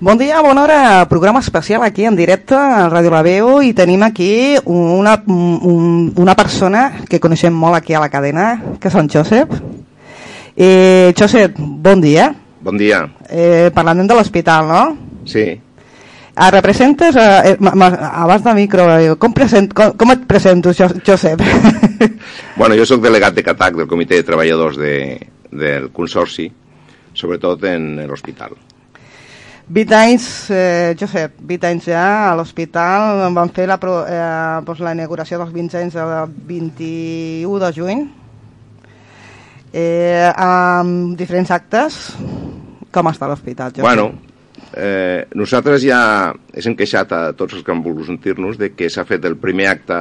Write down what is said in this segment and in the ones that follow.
Bon dia, bona hora, programa especial aquí en directe a Ràdio La Veu i tenim aquí una, un, una persona que coneixem molt aquí a la cadena, que és en Josep. Eh, Josep, bon dia. Bon dia. Eh, parlant de l'hospital, no? Sí. Ah, representes, eh, abans de micro, eh, com, present, com, com et presento, Josep? bueno, jo sóc delegat de CATAC, del Comitè de Treballadors de, del Consorci, sobretot en l'hospital. 20 anys, eh, Josep, 20 anys ja a l'hospital, van fer la, eh, doncs la inauguració dels 20 anys el 21 de juny, eh, amb diferents actes. Com està l'hospital, Josep? Bueno, eh, nosaltres ja hem queixat a tots els que han volgut sentir-nos de que s'ha fet el primer acte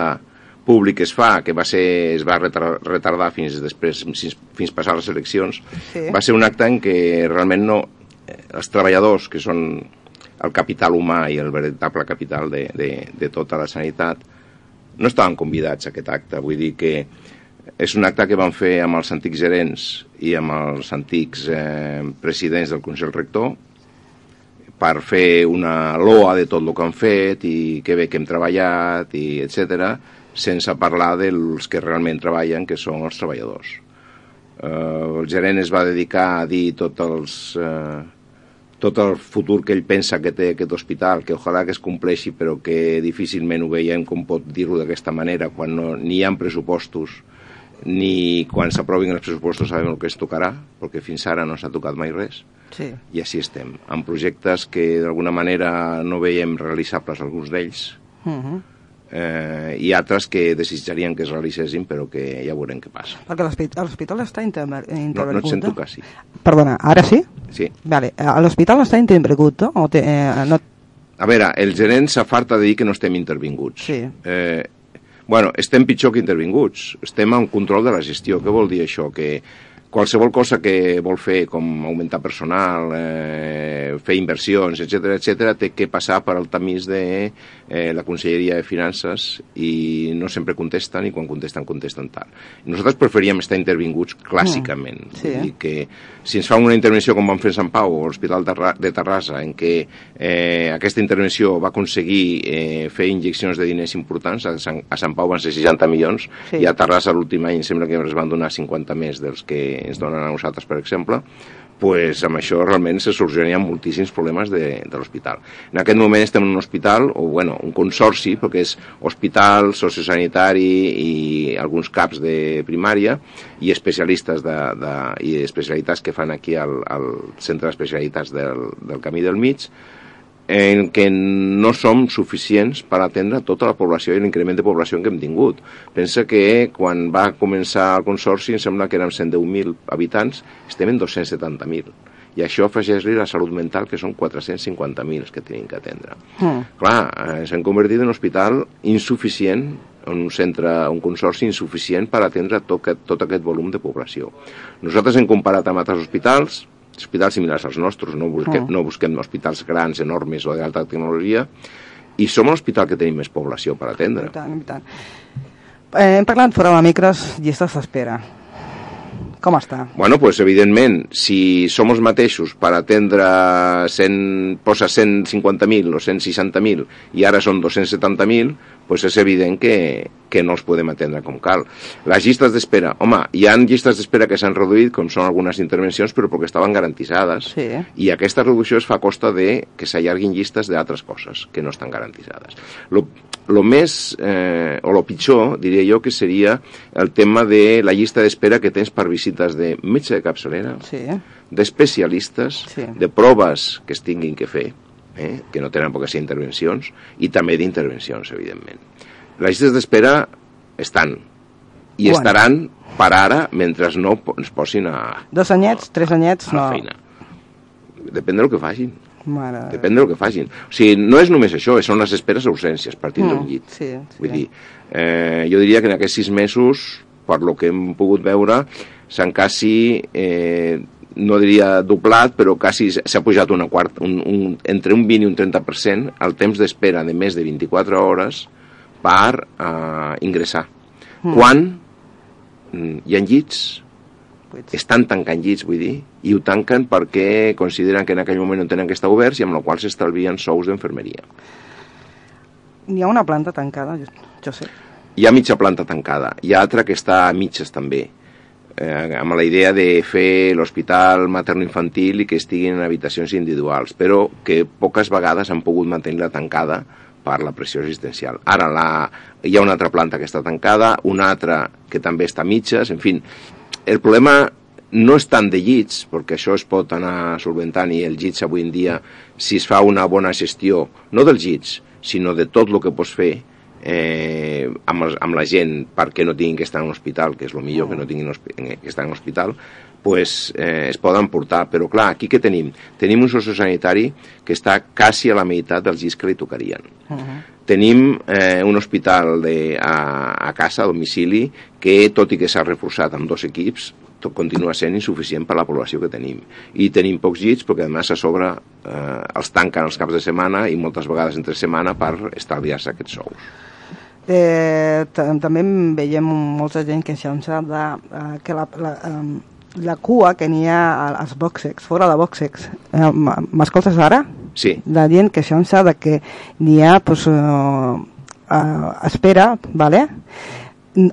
públic que es fa, que va ser, es va retardar fins després, fins, fins passar les eleccions, sí. va ser un acte en què realment no, els treballadors, que són el capital humà i el veritable capital de, de, de tota la sanitat, no estaven convidats a aquest acte. Vull dir que és un acte que van fer amb els antics gerents i amb els antics eh, presidents del Consell Rector per fer una loa de tot el que han fet i que bé que hem treballat i etc sense parlar dels que realment treballen, que són els treballadors. Eh, el gerent es va dedicar a dir tots els... Eh, tot el futur que ell pensa que té aquest hospital, que ojalà que es compleixi, però que difícilment ho veiem com pot dir-ho d'aquesta manera, quan no, ni hi ha pressupostos, ni quan s'aprovin els pressupostos sabem el que es tocarà, perquè fins ara no s'ha tocat mai res. Sí. I així estem, amb projectes que d'alguna manera no veiem realitzables alguns d'ells, uh mhm. -huh eh, i altres que desitjarien que es realitzessin però que ja veurem què passa. Perquè l'hospital està intervengut. No, no et sento quasi. Perdona, ara sí? Sí. Vale. Eh, l'hospital està intervengut, o te, eh, no? A veure, el gerent s'afarta de dir que no estem intervinguts. Sí. Eh, bueno, estem pitjor que intervinguts. Estem en control de la gestió. Què vol dir això? Que qualsevol cosa que vol fer, com augmentar personal, eh, fer inversions, etc etc, té que passar per al tamís de eh, la Conselleria de Finances i no sempre contesten i quan contesten, contesten tard. Nosaltres preferíem estar intervinguts clàssicament. Mm, sí, eh? I que si ens fa una intervenció com vam fer a Sant Pau o l'Hospital de Terrassa, en què eh, aquesta intervenció va aconseguir eh, fer injeccions de diners importants, a Sant, a Sant Pau van ser 60 milions sí. i a Terrassa l'últim any sembla que ens van donar 50 més dels que ens donen a nosaltres, per exemple, pues amb això realment se solucionarien moltíssims problemes de, de l'hospital. En aquest moment estem en un hospital, o bueno, un consorci, perquè és hospital, sociosanitari i alguns caps de primària i especialistes de, de, i especialitats que fan aquí al, al centre d'especialitats del, del Camí del Mig, en què no som suficients per atendre tota la població i l'increment de població que hem tingut. Pensa que quan va començar el Consorci, em sembla que érem 110.000 habitants, estem en 270.000. I això afegeix-li la salut mental, que són 450.000 els que tenim que atendre. Mm. Clar, eh, s'han convertit en un hospital insuficient, en un centre, un consorci insuficient per atendre tot, tot aquest volum de població. Nosaltres hem comparat amb altres hospitals, hospitals similars als nostres, no busquem, oh. no busquem hospitals grans, enormes o d'alta tecnologia, i som l'hospital que tenim més població per atendre. I tant, i tant. Eh, hem parlat fora de micros, llistes d'espera. Com està? Bueno, pues evidentment, si som els mateixos per atendre 100, posa 150.000 o 160.000 i ara són 270.000, pues és evident que, que no els podem atendre com cal. Les llistes d'espera, home, hi ha llistes d'espera que s'han reduït, com són algunes intervencions, però perquè estaven garantitzades, Sí. i aquesta reducció es fa a costa de que s'allarguin llistes d'altres coses que no estan garantitzades. Lo, lo més, eh, o lo pitjor, diria jo, que seria el tema de la llista d'espera que tens per visites de metge de capçalera, Sí. d'especialistes, Sí. de proves que es tinguin que fer, eh, que no tenen què ser intervencions, i també d'intervencions, evidentment. Les llistes d'espera estan, i Quan? estaran per ara, mentre no ens posin a, Dos anyets, tres anyets, a la no. feina. Depèn del que facin. Mare de Depèn del que facin. O sigui, no és només això, són les esperes a urgències, partint d'un Mm, llit. sí, sí. Vull dir, eh, jo diria que en aquests sis mesos, per lo que hem pogut veure, s'han quasi, eh, no diria doblat, però quasi s'ha pujat una quarta, un, un, entre un 20 i un 30% el temps d'espera de més de 24 hores per eh, ingressar. Mm. Quan hi ha llits, estan tancant llits, vull dir, i ho tanquen perquè consideren que en aquell moment no tenen que estar oberts i amb la qual s'estalvien sous d'enfermeria. N'hi ha una planta tancada, jo, jo sé. Hi ha mitja planta tancada, hi ha altra que està a mitges també, eh, amb la idea de fer l'hospital materno-infantil i que estiguin en habitacions individuals, però que poques vegades han pogut mantenir-la tancada per la pressió assistencial. Ara la, hi ha una altra planta que està tancada, una altra que també està a mitges, en fi, el problema no és tant de llits, perquè això es pot anar solventant i els llits avui en dia, si es fa una bona gestió, no dels llits, sinó de tot el que pots fer eh, amb, els, amb la gent perquè no tinguin que estar en un hospital, que és el millor que no tinguin que estar en un hospital, pues, eh, es poden portar. Però clar, aquí què tenim? Tenim un sociosanitari que està quasi a la meitat dels llits que li tocarien. Uh -huh. Tenim eh, un hospital de, a, a casa, a domicili, que tot i que s'ha reforçat amb dos equips, tot continua sent insuficient per la població que tenim. I tenim pocs llits perquè a més a sobre eh, els tanquen els caps de setmana i moltes vegades entre setmana per estalviar-se aquests sous. Eh, ta- també veiem molta gent que s'ha de eh, que la, la, eh, la cua que n'hi ha als boxex, fora de boxex. Eh, M'escoltes ara? Sí, La gent que s'ha de que n'hi ha pues, eh, eh, espera, vale?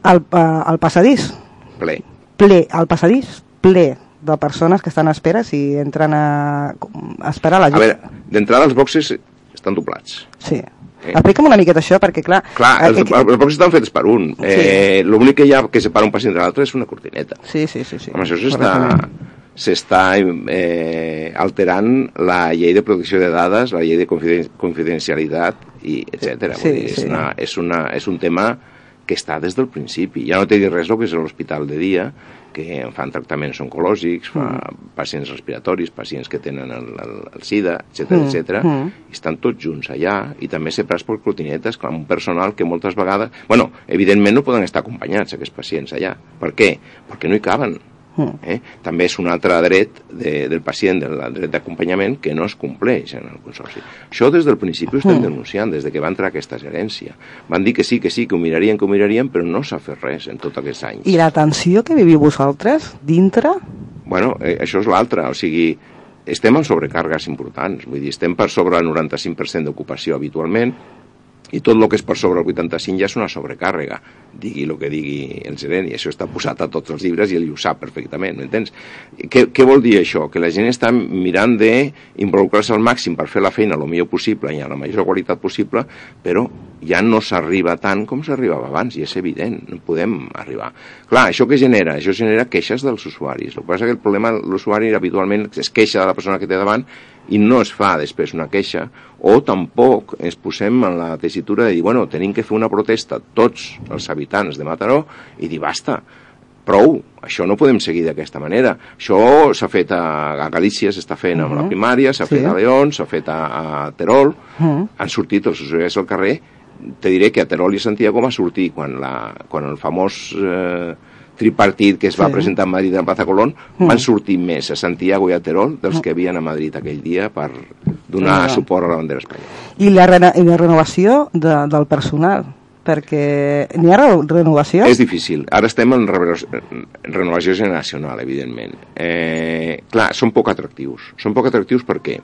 al, eh, al passadís, ple. ple, al passadís, ple de persones que estan a espera si entren a, a esperar la A gent. veure, d'entrada els boxes estan doblats. Sí. Eh. Explica'm una miqueta això, perquè clar... Clar, els, eh, els boxes estan fets per un. Eh, L'únic que hi ha que separa un pacient de l'altre és una cortineta. Sí, sí, sí. sí. Home, això s'està s'està eh, alterant la llei de protecció de dades, la llei de confiden confidencialitat, i etc. Sí, dir, és, sí. una, és, una, és un tema que està des del principi. Ja no té res el que és l'hospital de dia, que fan tractaments oncològics, fa Mm. pacients respiratoris, pacients que tenen el, el, el SIDA, etc Mm, etc. mm. estan tots junts allà, i també separats per cortinetes, amb un personal que moltes vegades... Bueno, evidentment no poden estar acompanyats, aquests pacients allà. Per què? Perquè no hi caben. Mm. Eh? També és un altre dret de, del pacient, del dret d'acompanyament, que no es compleix en el consorci. Això des del principi ho estem Mm. denunciant, des de que va entrar aquesta gerència. Van dir que sí, que sí, que ho mirarien, que ho mirarien, però no s'ha fet res en tots aquests anys. I la tensió que viviu vosaltres dintre... Bueno, eh, això és l'altre, o sigui, estem en sobrecàrregues importants, vull dir, estem per sobre el 95% d'ocupació habitualment, i tot el que és per sobre el 85 ja és una sobrecàrrega, digui el que digui el gerent, i això està posat a tots els llibres i ell ho sap perfectament, m'entens? Què, què vol dir això? Que la gent està mirant d'involucrar-se al màxim per fer la feina el millor possible i a la major qualitat possible, però ja no s'arriba tant com s'arribava abans, i és evident, no podem arribar. Clar, això que genera? Això genera queixes dels usuaris. El que passa que el problema, l'usuari habitualment es queixa de la persona que té davant i no es fa després una queixa, o tampoc ens posem en la tessitura de dir, bueno, tenim que fer una protesta tots els habitants de Mataró i dir, basta, prou, això no podem seguir d'aquesta manera. Això s'ha fet a, a Galícia, s'està fent amb la primària, s'ha Sí. fet a León, s'ha fet a, a Terol, Mm. han sortit els usuaris al carrer, te diré que a Terol i Santiago va sortir quan, la, quan el famós eh, tripartit que es va Sí. presentar a Madrid a la Plaza Colón, Mm. van sortir més a Santiago i a Terol dels que havien a Madrid aquell dia per donar Ah. suport a la bandera espanyola. I la, rena, i la renovació de, del personal, perquè n'hi ha re- renovació? És difícil. Ara estem en, renovació generacional, evidentment. Eh, clar, són poc atractius. Són poc atractius perquè,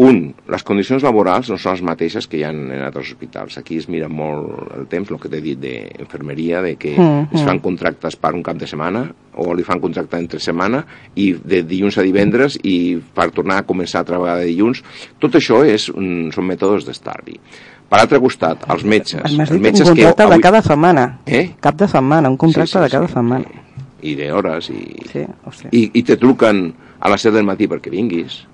un, les condicions laborals no són les mateixes que hi ha en altres hospitals. Aquí es mira molt el temps, el que t'he dit d'infermeria, de que mm, es fan mm. contractes per un cap de setmana o li fan contracte entre setmana i de dilluns a divendres i per tornar a començar a treballar de dilluns. Tot això és, un, són mètodes d'estalvi. Per altre costat, els metges. Els metges un contracte avui... de cada setmana. Eh? Cap de setmana, un contracte sí, sí, de cada sí. setmana. I d'hores, i, sí, i, i te truquen a les 7 del matí perquè vinguis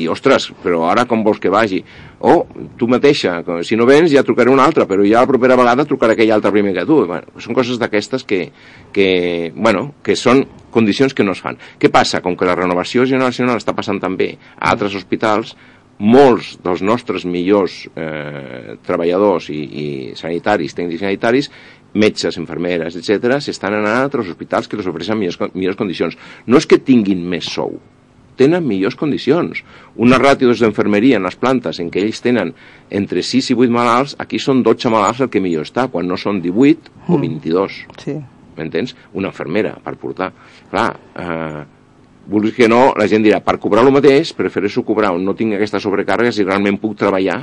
i ostres, però ara com vols que vagi? O tu mateixa, si no vens ja trucaré una altra, però ja la propera vegada trucaré aquell altre primer que tu. Bueno, són coses d'aquestes que, que, bueno, que són condicions que no es fan. Què passa? Com que la renovació generacional està passant també a altres hospitals, molts dels nostres millors eh, treballadors i, i sanitaris, tècnics sanitaris, metges, infermeres, etc., s'estan anant a altres hospitals que els ofereixen millors, millors condicions. No és que tinguin més sou, tenen millors condicions. Una ràtio d'enfermeria en les plantes en què ells tenen entre 6 i 8 malalts, aquí són 12 malalts el que millor està, quan no són 18 mm. o 22. Sí. M'entens? Una infermera per portar. Clar, eh, vulguis que no, la gent dirà, per cobrar el mateix, prefereixo cobrar on no tinc aquesta sobrecàrrega si realment puc treballar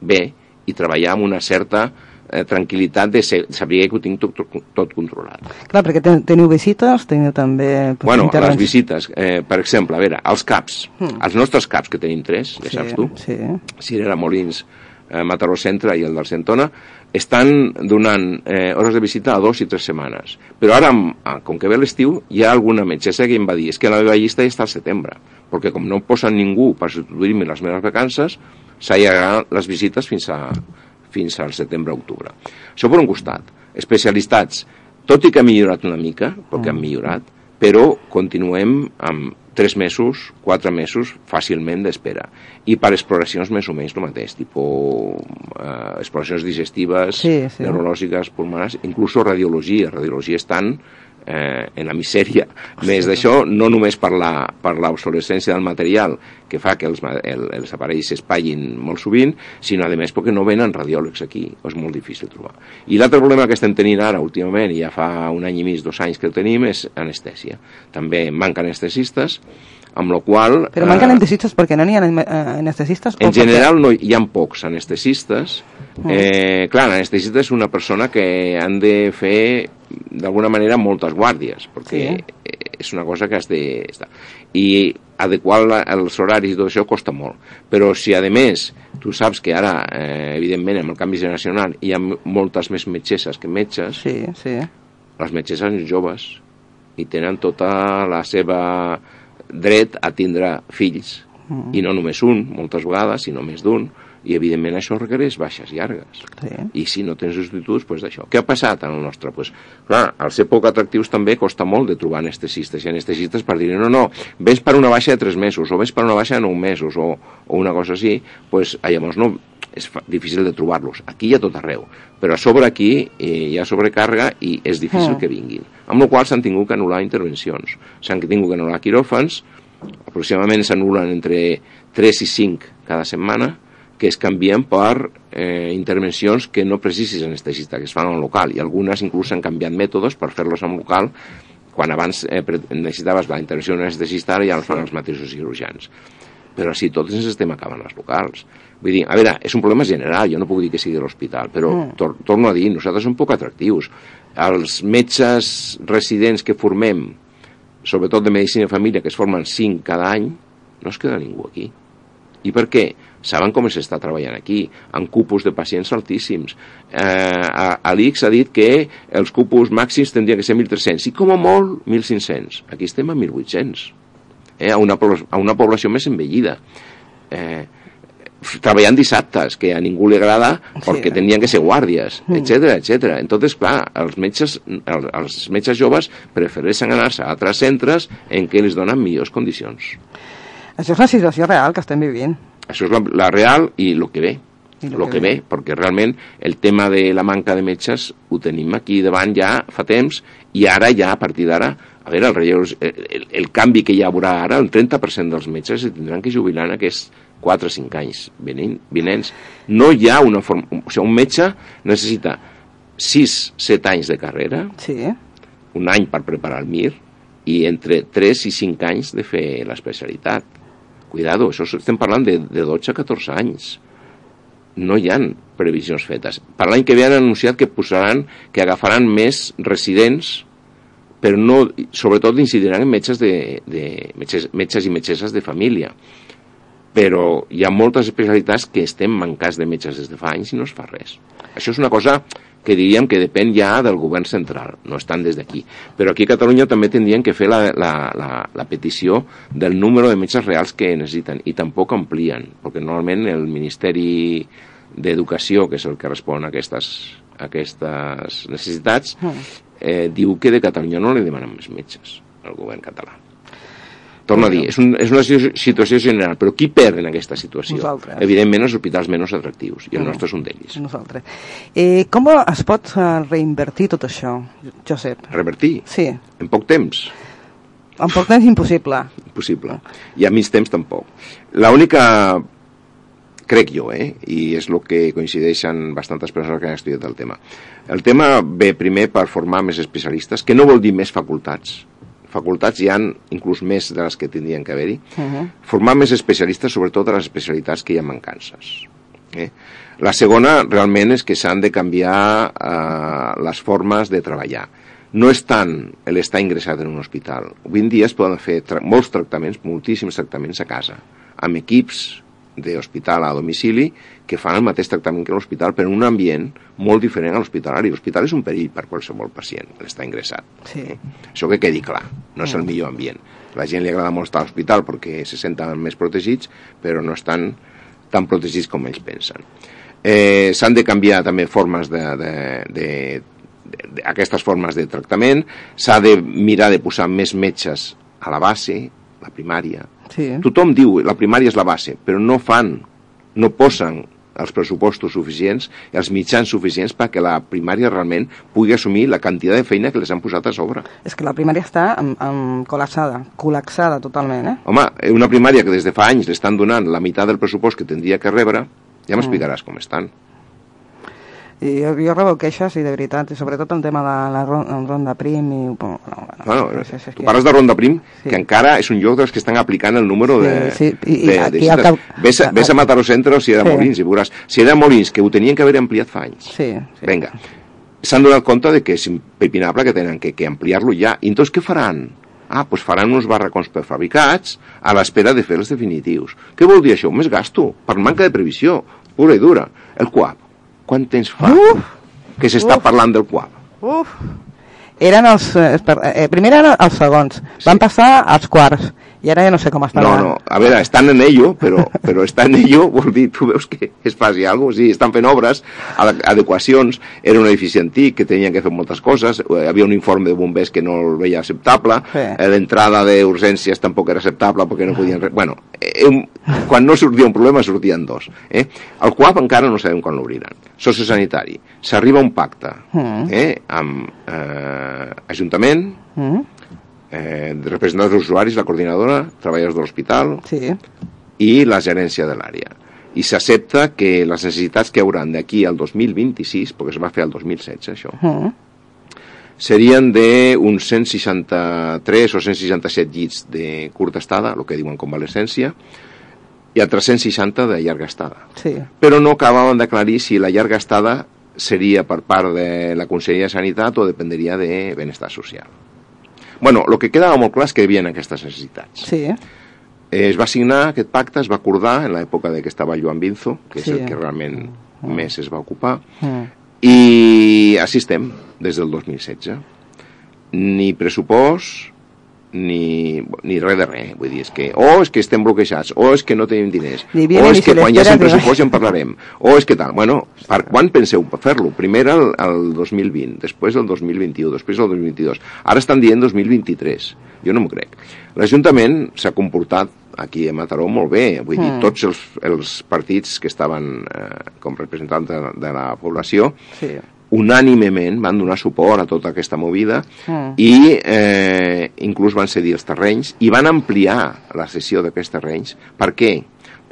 bé i treballar amb una certa eh, tranquil·litat de ser, saber que ho tinc tot, tot, tot controlat. Clar, perquè ten, teniu visites, teniu també... Bueno, les visites, eh, per exemple, a veure, els CAPs, mm. els nostres CAPs, que tenim tres, ja sí, saps tu, sí. Cirera Molins, eh, Mataró Centre i el del Centona, estan donant eh, hores de visita a dos i tres setmanes. Però ara, com que ve l'estiu, hi ha alguna metgessa que em va dir és que la meva llista ja està al setembre, perquè com no posen ningú per substituir-me les meves vacances, s'allargaran les visites fins a, fins al setembre-octubre. Això per un costat. Especialistats, tot i que ha millorat una mica, perquè han mm. millorat, però continuem amb tres mesos, quatre mesos fàcilment d'espera. I per exploracions més o menys el mateix, tipus eh, exploracions digestives, sí, sí. neurològiques, pulmonars, inclús radiologia. Radiologia estan eh, en la misèria. Més d'això, no només per l'obsolescència del material, que fa que els, el, els aparells s'espallin molt sovint, sinó, a més, perquè no venen radiòlegs aquí, és molt difícil trobar. I l'altre problema que estem tenint ara, últimament, i ja fa un any i mig, dos anys que el tenim, és anestèsia. També manquen anestesistes, amb la qual... Però manquen eh, anestesistes perquè no n'hi ha eh, anestesistes? En general no, hi ha pocs anestesistes. Mm. Eh, clar, l'anestesista és una persona que han de fer d'alguna manera moltes guàrdies, perquè sí. és una cosa que has de... I adequar els horaris i tot això costa molt. Però si, a més, tu saps que ara, eh, evidentment, amb el canvi generacional hi ha moltes més metgesses que metges, sí, sí. les metgesses són joves i tenen tota la seva dret a tindre fills, mm. i no només un, moltes vegades, sinó més d'un, i evidentment això requereix baixes llargues. Sí. i si no tens substituts, doncs d'això. Què ha passat en el nostre? Pues, clar, al ser poc atractius també costa molt de trobar anestesistes i anestesistes per dir no, no, vens per una baixa de 3 mesos o vens per una baixa de 9 mesos o, o una cosa així, pues, llavors no, és difícil de trobar-los. Aquí hi ha tot arreu, però a sobre aquí eh, hi ha sobrecàrrega i és difícil mm. que vinguin. Amb la qual s'han tingut que anul·lar intervencions. S'han tingut que anul·lar quiròfans. Aproximadament s'anulen entre 3 i 5 cada setmana que es canvien per eh, intervencions que no precisis anestesista, que es fan en local, i algunes inclús han canviat mètodes per fer-los en local, quan abans eh, necessitaves la intervenció d'un anestesista, ara ja els fan els mateixos cirurgians. Però així tots ens estem acabant les locals. Vull dir, a veure, és un problema general, jo no puc dir que sigui de l'hospital, però mm. tor torno a dir, nosaltres som poc atractius. Els metges residents que formem, sobretot de medicina i família, que es formen 5 cada any, no es queda ningú aquí. I per què? saben com s'està treballant aquí, amb cupos de pacients altíssims. Eh, l'ICS ha dit que els cupos màxims tindrien que ser 1.300 i com a molt 1.500. Aquí estem a 1.800, eh, a, una, a una població més envellida. Eh, treballant dissabtes, que a ningú li agrada perquè sí. tenien que ser guàrdies, etc etc. Entonces, clar, els metges, els, els metges joves prefereixen anar-se a altres centres en què els donen millors condicions. Això és la situació real que estem vivint. Això és la, la real i el que ve. El que, que ve, perquè realment el tema de la manca de metges ho tenim aquí davant ja fa temps i ara ja, a partir d'ara, a veure, el, relleu, el, el, el canvi que hi haurà ara, el 30% dels metges se tindran que jubilar en aquests 4 o 5 anys vinents. No hi ha una forma... O sigui, un metge necessita 6-7 anys de carrera, sí. un any per preparar el MIR, i entre 3 i 5 anys de fer l'especialitat Cuidado, això estem parlant de, de 12 a 14 anys. No hi han previsions fetes. Per l'any que ve han anunciat que posaran, que agafaran més residents, però no, sobretot incidiran en metges, de, de, metges, metges i metgesses de família. Però hi ha moltes especialitats que estem mancats de metges des de fa anys i no es fa res. Això és una cosa que diríem que depèn ja del govern central, no estan des d'aquí. Però aquí a Catalunya també tindrien que fer la, la, la, la petició del número de metges reals que necessiten i tampoc amplien, perquè normalment el Ministeri d'Educació, que és el que respon a aquestes, a aquestes necessitats, mm. eh, diu que de Catalunya no li demanen més metges al govern català. Torno a dir, és, un, és una situació general, però qui perd en aquesta situació? Nosaltres. Evidentment els hospitals menys atractius, i el nostre és un d'ells. Nosaltres. Eh, com es pot eh, reinvertir tot això, Josep? Revertir? Sí. En poc temps? En poc temps impossible. Impossible. I a mig temps tampoc. L'única crec jo, eh? i és el que coincideixen bastantes persones que han estudiat el tema. El tema ve primer per formar més especialistes, que no vol dir més facultats, facultats hi han inclús més de les que tindrien que haver-hi, uh -huh. formar més especialistes, sobretot a les especialitats que hi ha mancances. Eh? La segona realment és que s'han de canviar eh, les formes de treballar. No és tant l'estar ingressat en un hospital. Avui en dia es poden fer tra molts tractaments, moltíssims tractaments a casa, amb equips d'hospital a domicili que fan el mateix tractament que l'hospital, però en un ambient molt diferent a l'hospitalari. L'hospital és un perill per qualsevol pacient que està ingressat. Sí. Eh? Això que quedi clar, no és el millor ambient. La gent li agrada molt estar a l'hospital perquè se senten més protegits, però no estan tan protegits com ells pensen. Eh, S'han de canviar també formes de, de, de, de, de aquestes formes de tractament, s'ha de mirar de posar més metges a la base, la primària. Sí. Tothom diu la primària és la base, però no fan, no posen els pressupostos suficients els mitjans suficients perquè la primària realment pugui assumir la quantitat de feina que les han posat a sobre. És que la primària està amb, amb col·lapsada, col·lapsada totalment, eh? Home, una primària que des de fa anys li estan donant la meitat del pressupost que tindria que rebre, ja m'explicaràs com estan. I jo, jo rebo queixes, i de veritat, i sobretot el tema de la ronda, ronda prim i... Bueno, bueno, no sé, tu que... parles de ronda prim, sí. que encara és un lloc dels que estan aplicant el número sí, de... Sí, i, de, i de, de, cap... ves, a, ves a Mataró Centre o si era sí. Molins i veuràs. Si era Molins, que ho tenien que haver ampliat fa anys. Sí, sí. Vinga, s'han donat compte de que és impepinable que tenen que, que ampliar-lo ja. I entonces què faran? Ah, doncs faran uns barracons prefabricats a l'espera de fer els definitius. Què vol dir això? Més gasto, per manca de previsió, pura i dura. El QAP, quant temps fa? Uf! que s'està parlant del qual. Uf! Eren els... Eh, eh, primer eren els segons, sí. van passar als quarts, i ara ja no sé com estan. No, no, a veure, estan en ello, però, però estar en ello vol dir, tu veus que es faci alguna cosa, sí, estan fent obres, adequacions, era un edifici antic que tenien que fer moltes coses, hi eh, havia un informe de bombers que no el veia acceptable, Sí. eh, l'entrada d'urgències tampoc era acceptable perquè no podien... Bueno, eh, quan no sortia un problema sortien dos. Eh? El QAP encara no sabem quan l'obriran. Sociosanitari. S'arriba a un pacte Mm. eh, amb eh, Ajuntament, Mm? Eh, representants dels usuaris, la coordinadora, treballadors de l'hospital Sí. i la gerència de l'àrea. I s'accepta que les necessitats que hauran d'aquí al 2026, perquè es va fer el 2016 això, Mm. serien d'uns 163 o 167 llits de curta estada, el que diuen convalescència, i a 360 de llarga estada. Sí. Però no acabaven d'aclarir si la llarga estada seria per part de la Conselleria de Sanitat o dependria de Benestar Social. Bueno, el que quedava molt clar és que hi havia aquestes necessitats. Sí. Eh, Es va signar aquest pacte, es va acordar en l'època de que estava Joan Binzo, que és Sí. el que realment més es va ocupar, Mm. i així estem, des del 2016. Ni pressupost, ni, ni res de res. Vull dir, és que o és que estem bloquejats, o és que no tenim diners, Ni o és ni que quan hi hagi un pressupost ja en parlarem, o és que tal. Bueno, per quan penseu fer-lo? Primer el, el 2020, després el 2021, després el 2022. Ara estan dient 2023. Jo no m'ho crec. L'Ajuntament s'ha comportat aquí a Mataró molt bé. Vull dir, Mm. tots els, els partits que estaven eh, com representants de, de la població Sí. Unànimement van donar suport a tota aquesta movida Mm. i eh, inclús van cedir els terrenys i van ampliar la cessió d'aquests terrenys. Per què?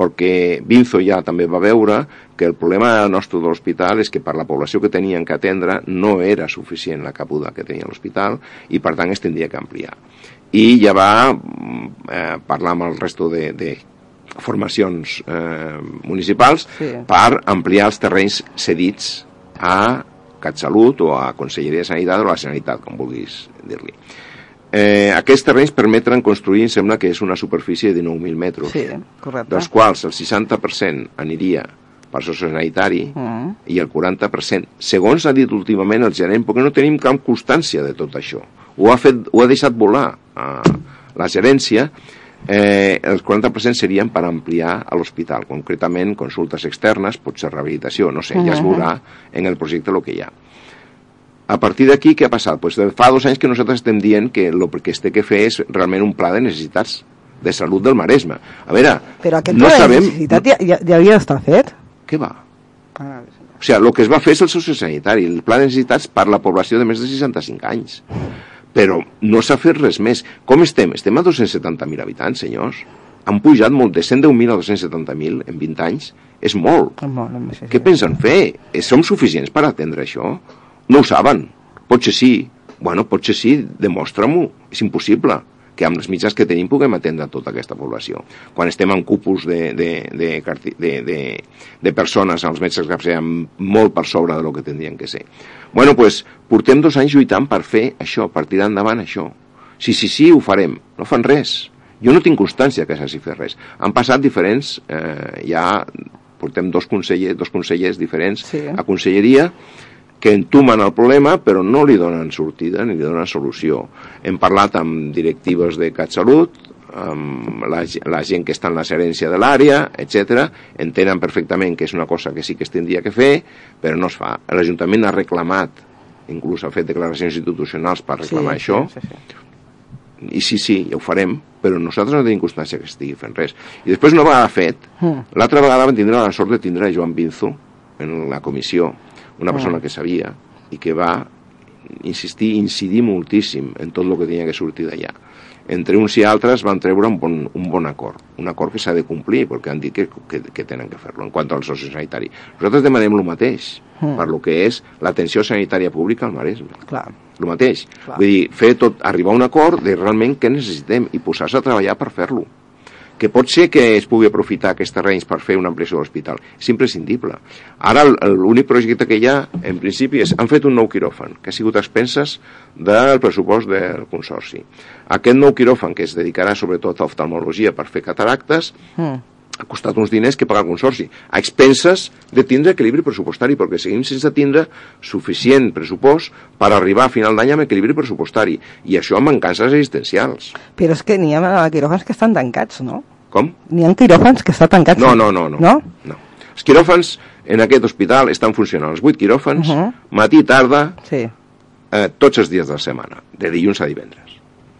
Perquè Binzo ja també va veure que el problema nostre de l'hospital és que per la població que tenien que atendre no era suficient la cabuda que tenia l'hospital i per tant es tindria que ampliar. I ja va mm, eh, parlar amb el resto de, de formacions eh, municipals Sí. per ampliar els terrenys cedits a CatSalut o a Conselleria de Sanitat o a la Sanitat, com vulguis dir-li. Eh, aquests terrenys permetran construir, em sembla que és una superfície de 19.000 metres, Sí, correcte. dels quals el 60% aniria per sociosanitari Mm. i el 40%, segons ha dit últimament el gerent, perquè no tenim cap constància de tot això. Ho ha, fet, ho ha deixat volar a la gerència, eh, els 40% serien per ampliar a l'hospital, concretament consultes externes, potser rehabilitació, no sé, ja es veurà en el projecte el que hi ha. A partir d'aquí, què ha passat? Pues fa dos anys que nosaltres estem dient que el que es té que fer és realment un pla de necessitats de salut del Maresme. A veure, Però aquest no pla de sabem... necessitat ja, ja, ja havia d'estar fet? Què va? Ah, O sigui, el que es va fer és el sociosanitari, el pla de necessitats per la població de més de 65 anys. Però no s'ha fet res més. Com estem? Estem a 270.000 habitants, senyors. Han pujat molt, de 110.000 a 270.000 en 20 anys. És molt. molt, no sé, Què pensen fer? Eh, Som suficients per atendre això? No ho saben. Potser sí. Bueno, potser sí, demostra-m'ho. És impossible que amb els mitjans que tenim puguem atendre tota aquesta població. Quan estem en cúpuls de, de, de, de, de, de persones, els metges que sean molt per sobre de lo que tindrien que ser. Bueno, pues, portem dos anys lluitant per fer això, per tirar endavant això. Sí, sí, sí, ho farem. No fan res. Jo no tinc constància que s'hagi fet res. Han passat diferents, eh, ja portem dos consellers, dos consellers diferents Sí. a conselleria que entumen el problema però no li donen sortida ni li donen solució. Hem parlat amb directives de CatSalut, amb la, la gent que està en la gerència de l'àrea, etc. entenen perfectament que és una cosa que sí que es tindria que fer, però no es fa. L'Ajuntament ha reclamat, inclús ha fet declaracions institucionals per reclamar això, Sí, sí, sí. i sí, sí, ja ho farem, però nosaltres no tenim constància que estigui fent res. I després una vegada fet, Mm. l'altra vegada vam tindre la sort de tindre Joan Binzo en la comissió, una persona Mm. que sabia i que va insistir, incidir moltíssim en tot el que tenia que sortir d'allà. Entre uns i altres van treure un bon, un bon acord, un acord que s'ha de complir, perquè han dit que, que, que tenen que fer-lo. En quant al sociosanitari, nosaltres demanem el mateix, Mm. per lo que és l'atenció sanitària pública al Maresme Clar. el mateix. Clar. Vull dir, fer tot, arribar a un acord de realment què necessitem i posar-se a treballar per fer-lo. Que pot ser que es pugui aprofitar aquests terrenys per fer una ampliació de l'hospital. És imprescindible. Ara l'únic projecte que hi ha, en principi, és han fet un nou quiròfan, que ha sigut a expenses del pressupost del Consorci. Aquest nou quiròfan, que es dedicarà sobretot a oftalmologia per fer cataractes, Mm. Ha costat uns diners que paga el Consorci, a expenses de tindre equilibri pressupostari, perquè seguim sense tindre suficient pressupost per arribar a final d'any amb equilibri pressupostari, i això amb mancances existencials. Però és que n'hi ha quiròfans que estan tancats, no? Com? N'hi ha quiròfans que estan tancats. No, no, no. no. No? no. Els quiròfans en aquest hospital estan funcionant, els vuit quiròfans, Uh -huh. matí i tarda, Sí. eh, tots els dies de la setmana, de dilluns a divendres.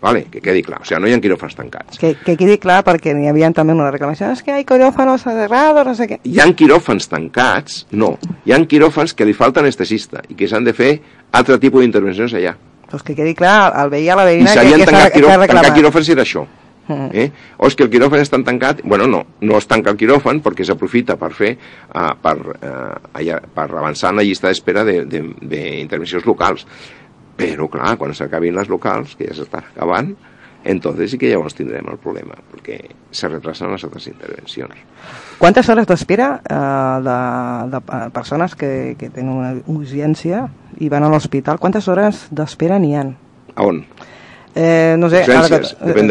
Vale? Que quedi clar, o sigui, no hi ha quiròfans tancats. Que, que quedi clar perquè n'hi havia també una reclamació és que hay quirófanos cerrados, no sé què. Hi ha quiròfans tancats? No. Hi ha quiròfans que li falta anestesista i que s'han de fer altre tipus d'intervencions allà. Pues que quedi clar, el veia la I veïna que, s'havien tancat, que quirò, tancat quiròfans i era això. Mm. Eh? O és que el quiròfan està tancat, bueno, no, no es tanca el quiròfan perquè s'aprofita per fer, uh, per, uh, allà, per avançar en la llista d'espera d'intervencions de, d'intervencions locals. Però, clar, quan s'acabin les locals, que ja s'estan acabant, entonces sí que llavors tindrem el problema, perquè se retrasen les altres intervencions. Quantes hores d'espera eh, de, de eh, persones que, que tenen una urgència i van a l'hospital, quantes hores d'espera n'hi ha? A on? Eh, no sé, ara Urgències, que- depèn.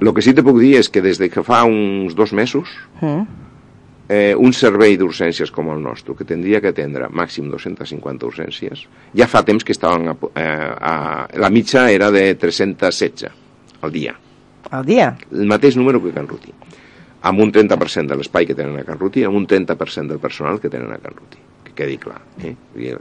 El que sí te puc dir és que des de que fa uns dos mesos Mm. Eh, un servei d'urgències com el nostre, que tindria que atendre màxim 250 urgències, ja fa temps que estaven a, eh, a, la mitja era de 316 al dia, Al dia? el mateix número que Can Ruti, amb un 30% de l'espai que tenen a Can Ruti, amb un 30% del personal que tenen a Can Ruti, que quedi clar. Eh?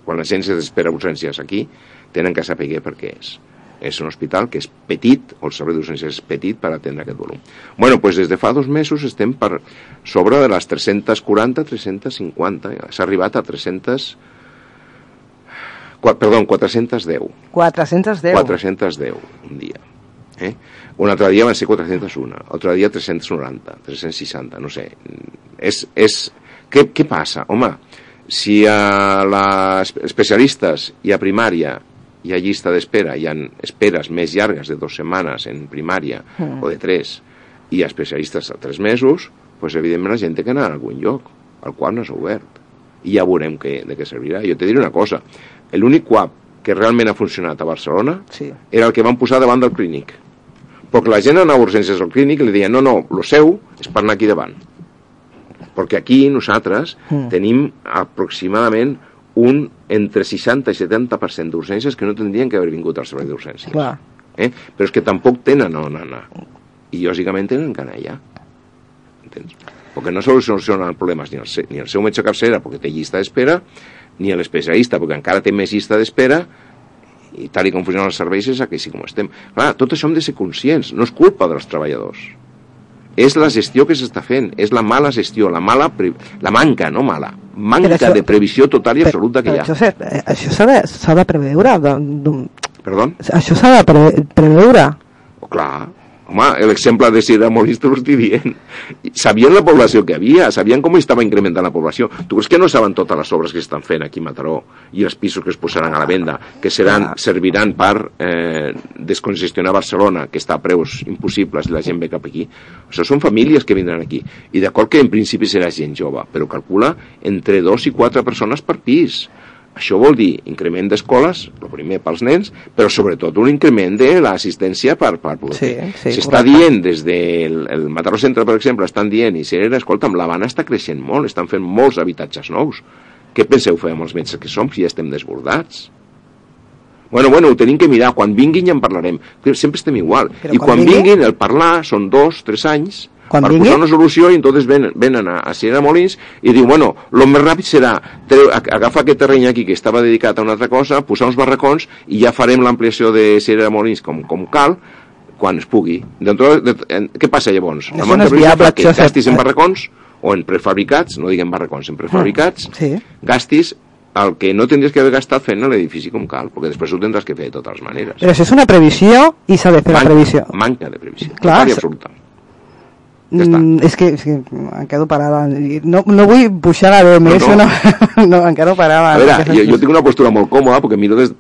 Quan la gent s'espera urgències aquí, tenen que saber per què és. És un hospital que és petit, o el servei d'urgències és petit per atendre aquest volum. Bueno, doncs des de fa dos mesos estem per sobre de les 340-350, s'ha arribat a 300... Qua, perdó, 410. 410. 410 un dia. Eh? Un altre dia van ser 401, altre dia 390, 360, no sé. És, és... Què, què passa? Home, si a les especialistes i a primària hi ha llista d'espera, hi ha esperes més llargues de dues setmanes en primària Mm. o de tres, i a especialistes a tres mesos, pues, evidentment la gent té que anar a algun lloc, al qual no s'ha obert. I ja veurem que, de què servirà. Jo te diré una cosa, l'únic quap que realment ha funcionat a Barcelona Sí. era el que van posar davant del clínic. Perquè la gent anava a urgències al clínic i li deien, no, no, lo seu és per anar aquí davant. Perquè aquí nosaltres Mm. tenim aproximadament un entre 60 i 70% d'urgències que no tindrien que haver vingut al servei d'urgències. Clar. Eh? Però és que tampoc tenen on anar. I lògicament tenen que anar allà. Entens? Perquè no solucionen problemes ni el, ni el seu metge capçera perquè té llista d'espera, ni l'especialista perquè encara té més llista d'espera, i tal i com funcionen els serveis és aquí sí com estem. Clar, tot això hem de ser conscients, no és culpa dels treballadors. És la gestió que s'està fent, és la mala gestió, la mala la manca, no mala, manca això- de previsió total i absoluta que hi ha. Josep, això s'ha de, de preveure. Perdó? això s'ha de pre, preveure. Oh, clar, home, l'exemple de Sierra Molins te l'estic dient. Sabien la població que havia, sabien com estava incrementant la població. Tu creus que no saben totes les obres que s'estan fent aquí a Mataró i els pisos que es posaran a la venda, que seran, Clar. serviran per eh, descongestionar Barcelona, que està a preus impossibles i la gent ve cap aquí. Això són famílies que vindran aquí. I d'acord que en principi serà gent jove, però calcula entre dos i quatre persones per pis. Això vol dir increment d'escoles, el primer pels nens, però sobretot un increment de l'assistència per, per Sí, sí, S'està correcte. dient des del el Mataró Centre, per exemple, estan dient, i Serera, escolta'm, l'Havana està creixent molt, estan fent molts habitatges nous. Què penseu fer amb els metges que som si ja estem desbordats? Bueno, bueno, ho tenim que mirar. Quan vinguin ja en parlarem. Sempre estem igual. Però I quan quan vinguin- vinguin, el parlar són dos, tres anys, Quan per vinguin- posar una solució i entonces venen, venen a, a Sierra Molins i diu, bueno, lo més ràpid serà treu, ag- agafar aquest terreny aquí que estava dedicat a una altra cosa, posar uns barracons i ja farem l'ampliació de Sierra Molins com, com cal quan es pugui. Dentro de, en, què passa llavors? Això no és de viable, que gastis en barracons o en prefabricats, no diguem barracons, en prefabricats, Sí. gastis el que no tindries que haver gastat fent l'edifici com cal, perquè després ho tindràs que fer de totes maneres. Però això és una previsió i s'ha de fer la Manca- previsió. Manca de previsió. Clar, absoluta. Ja està. Mm, és, que, és que em quedo parada. No, no vull pujar la més, No, no, no. no, em quedo parada. A veure, jo, jo tinc una postura molt còmoda perquè miro des...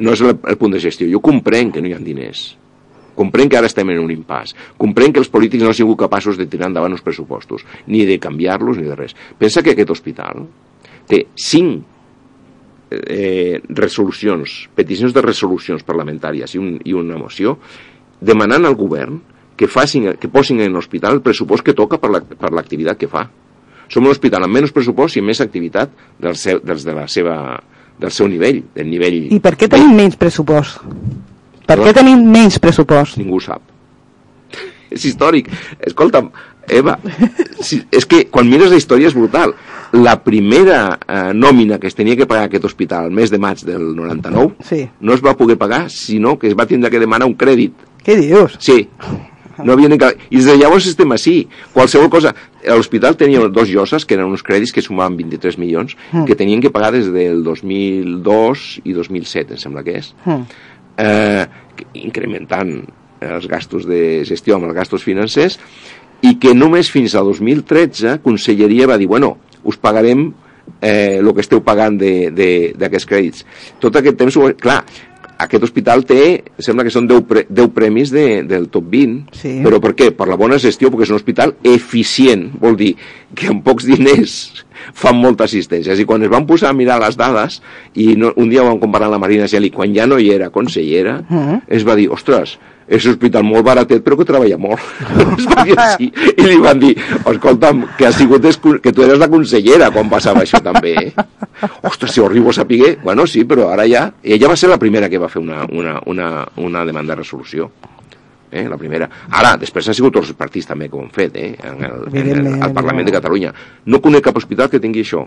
No és el, el punt de gestió. Jo comprenc que no hi ha diners. Comprenc que ara estem en un impàs. Comprenc que els polítics no han sigut capaços de tirar endavant uns pressupostos, ni de canviar-los, ni de res. Pensa que aquest hospital té cinc eh, resolucions, peticions de resolucions parlamentàries i, un, i una moció demanant al govern que, facin, que posin en l'hospital el pressupost que toca per la- per l'activitat que fa. Som un hospital amb menys pressupost i més activitat dels, seu, dels de la seva, del seu nivell, del nivell... I per què tenim menys pressupost? Per Perdó? què tenim menys pressupost? Ningú ho sap. és històric. Escolta'm, Eva, si, és que quan mires la història és brutal. La primera eh, nòmina que es tenia que pagar aquest hospital el mes de maig del 99 Sí. no es va poder pagar, sinó que es va tindre que demanar un crèdit. Què dius? Sí. No ni que... I des de llavors estem així. Qualsevol cosa... L'hospital tenia dos lloses, que eren uns crèdits que sumaven 23 milions, Mm. que tenien que pagar des del 2002 i 2007, em sembla que és Mm. eh, incrementant els gastos de gestió amb els gastos financers i que només fins al 2013 Conselleria va dir, bueno, us pagarem eh, el que esteu pagant de- de- d'aquests crèdits. Tot aquest temps, clar, aquest hospital té, sembla que són 10, pre, 10 premis de, del top 20, Sí. però per què? Per la bona gestió, perquè és un hospital eficient, vol dir que amb pocs diners fan molta assistència. I quan es van posar a mirar les dades, i no, un dia ho vam comparar amb la Marina Geli, quan ja no hi era consellera, Mhm. es va dir, ostres, és un hospital molt baratet però que treballa molt es va dir així i li van dir, escolta'm, que ha sigut que tu eres la consellera quan passava això també eh? ostres, si a saber bueno, sí, però ara ja ella va ser la primera que va fer una, una, una, una demanda de resolució eh, la primera. Ara, després han sigut tots els partits també que ho han fet, eh, en el, en el, al Parlament de. Catalunya. No conec cap hospital que tingui això.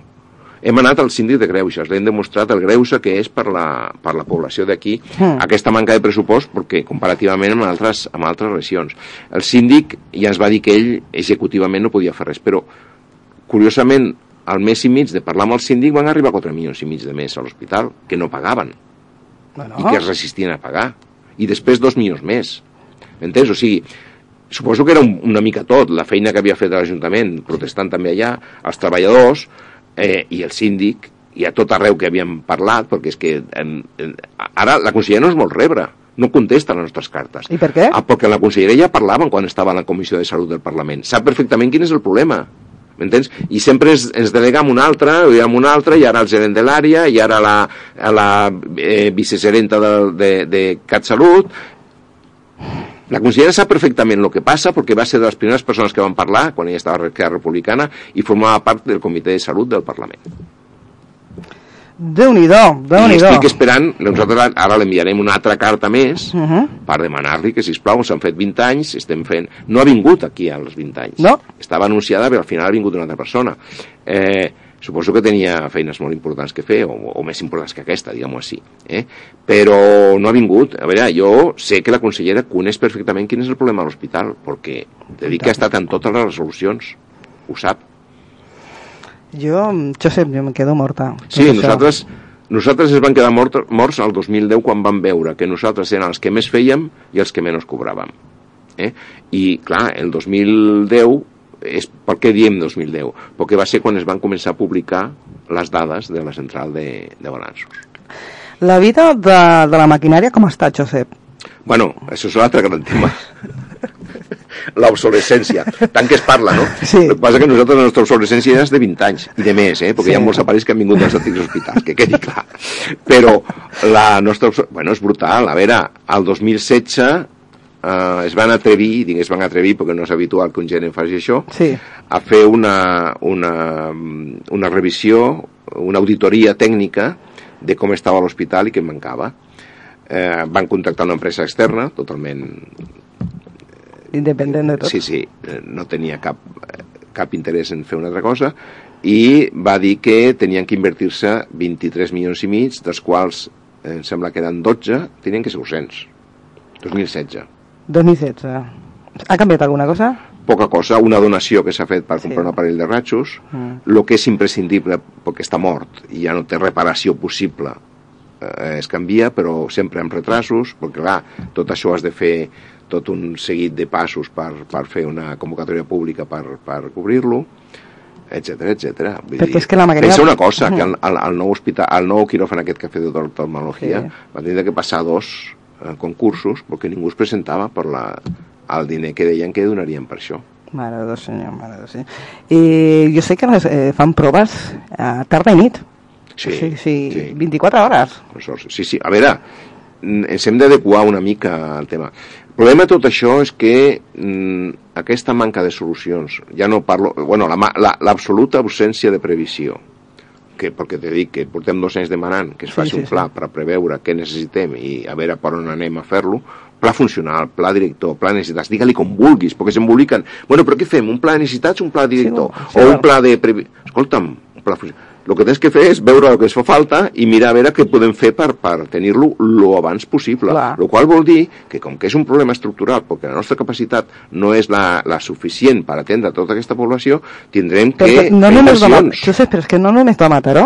Hem anat al síndic de Greuges, l'hem demostrat el greuge que és per la, per la població d'aquí Mm. aquesta manca de pressupost perquè comparativament amb altres, amb altres regions. El síndic ja ens va dir que ell executivament no podia fer res, però curiosament al mes i mig de parlar amb el síndic van arribar 4 milions i mig de més a l'hospital que no pagaven Bueno, i que es resistien a pagar. I després dos milions més. M'entens? O sigui, suposo que era un, una mica tot, la feina que havia fet l'Ajuntament, protestant també allà, els treballadors eh, i el síndic, i a tot arreu que havíem parlat, perquè és que en, en, ara la consellera no es vol rebre, no contesta les nostres cartes. I per què? Ah, perquè la conselleria ja parlaven quan estava a la Comissió de Salut del Parlament. Sap perfectament quin és el problema. M'entens? I sempre ens, ens delega amb un altre, i amb un altre, i ara el gerent de l'àrea, i ara la, la eh, vicegerenta de, de, de CatSalut. La consellera sap perfectament el que passa perquè va ser de les primeres persones que van parlar quan ella estava a Esquerra Republicana i formava part del Comitè de Salut del Parlament. Déu-n'hi-do, I Déu-n'hi-do. estic esperant, nosaltres ara l'enviarem una altra carta més Uh -huh. per demanar-li que, si plau s'han fet 20 anys, estem fent... No ha vingut aquí als 20 anys. No. Estava anunciada, però al final ha vingut una altra persona. Eh, suposo que tenia feines molt importants que fer, o, o més importants que aquesta, diguem-ho així. Eh? Però no ha vingut. A veure, jo sé que la consellera coneix perfectament quin és el problema de l'hospital, perquè te dic que ha estat en totes les resolucions. Ho sap. Jo, Josep, jo em quedo morta. Sí, Tot això. nosaltres, nosaltres es van quedar mort, morts al 2010 quan van veure que nosaltres érem els que més fèiem i els que menys cobràvem. Eh? I, clar, el 2010, és, per què diem 2010? Perquè va ser quan es van començar a publicar les dades de la central de, de balanços. La vida de, de la maquinària com està, Josep? Bueno, això és l'altre gran tema. L'obsolescència, tant que es parla, no? Sí. El que passa que nosaltres la nostra obsolescència és de 20 anys, i de més, eh? perquè Sí. hi ha molts aparells que han vingut dels antics hospitals, que quedi clar. Però la nostra... Bueno, és brutal. A veure, al 2016 eh, es van atrevir, dic es van atrevir perquè no és habitual que un gerent faci això, Sí. a fer una, una, una revisió, una auditoria tècnica de com estava l'hospital i què mancava. Eh, van contactar una empresa externa, totalment... Independent de tot. Sí, sí, eh, no tenia cap, eh, cap interès en fer una altra cosa, i va dir que tenien que invertir-se 23 milions i mig, dels quals eh, em sembla que eren 12, tenien que ser 200. 2016. 2016. Ha canviat alguna cosa? poca cosa, una donació que s'ha fet per Sí. comprar un aparell de ratxos, Mm. el que és imprescindible perquè està mort i ja no té reparació possible eh, es canvia, però sempre amb retrasos, perquè clar, tot això has de fer tot un seguit de passos per, per fer una convocatòria pública per, per cobrir-lo, etc etc. Perquè és que la maquinària- Pensa una cosa, que al, al, al nou hospital, al nou quiròfan aquest que ha fet d'oftalmologia, Sí. va tindre que passar dos eh, concursos perquè ningú es presentava per la, el diner que deien que donarien per això. Mare de senyor, mare de senyor. I jo sé que les, eh, fan proves a tarda i nit. Sí, sí, sí, sí. 24 hores. Aleshores, Sí, sí. A veure, mm, ens hem d'adequar una mica al tema. El problema de tot això és que mm, aquesta manca de solucions, ja no parlo... Bueno, l'absoluta la, l'absoluta absència de previsió, que, perquè te dic que portem dos anys demanant que es Sí, faci sí, un pla sí. per preveure què necessitem i a veure per on anem a fer-lo, pla funcional, pla director, pla de necessitats, digue-li com vulguis, perquè s'emboliquen. Bueno, però què fem? Un pla de necessitats, un pla director? Sí, sí, o un pla de... Previ... Escolta'm, un pla funcional. El que tens que fer és veure el que es fa falta i mirar a veure què podem fer per, per tenir-lo lo abans possible. Clar. El qual vol dir que com que és un problema estructural, perquè la nostra capacitat no és la, la suficient per atendre tota aquesta població, tindrem que no fer només de Mataró. però és que no només de Mataró.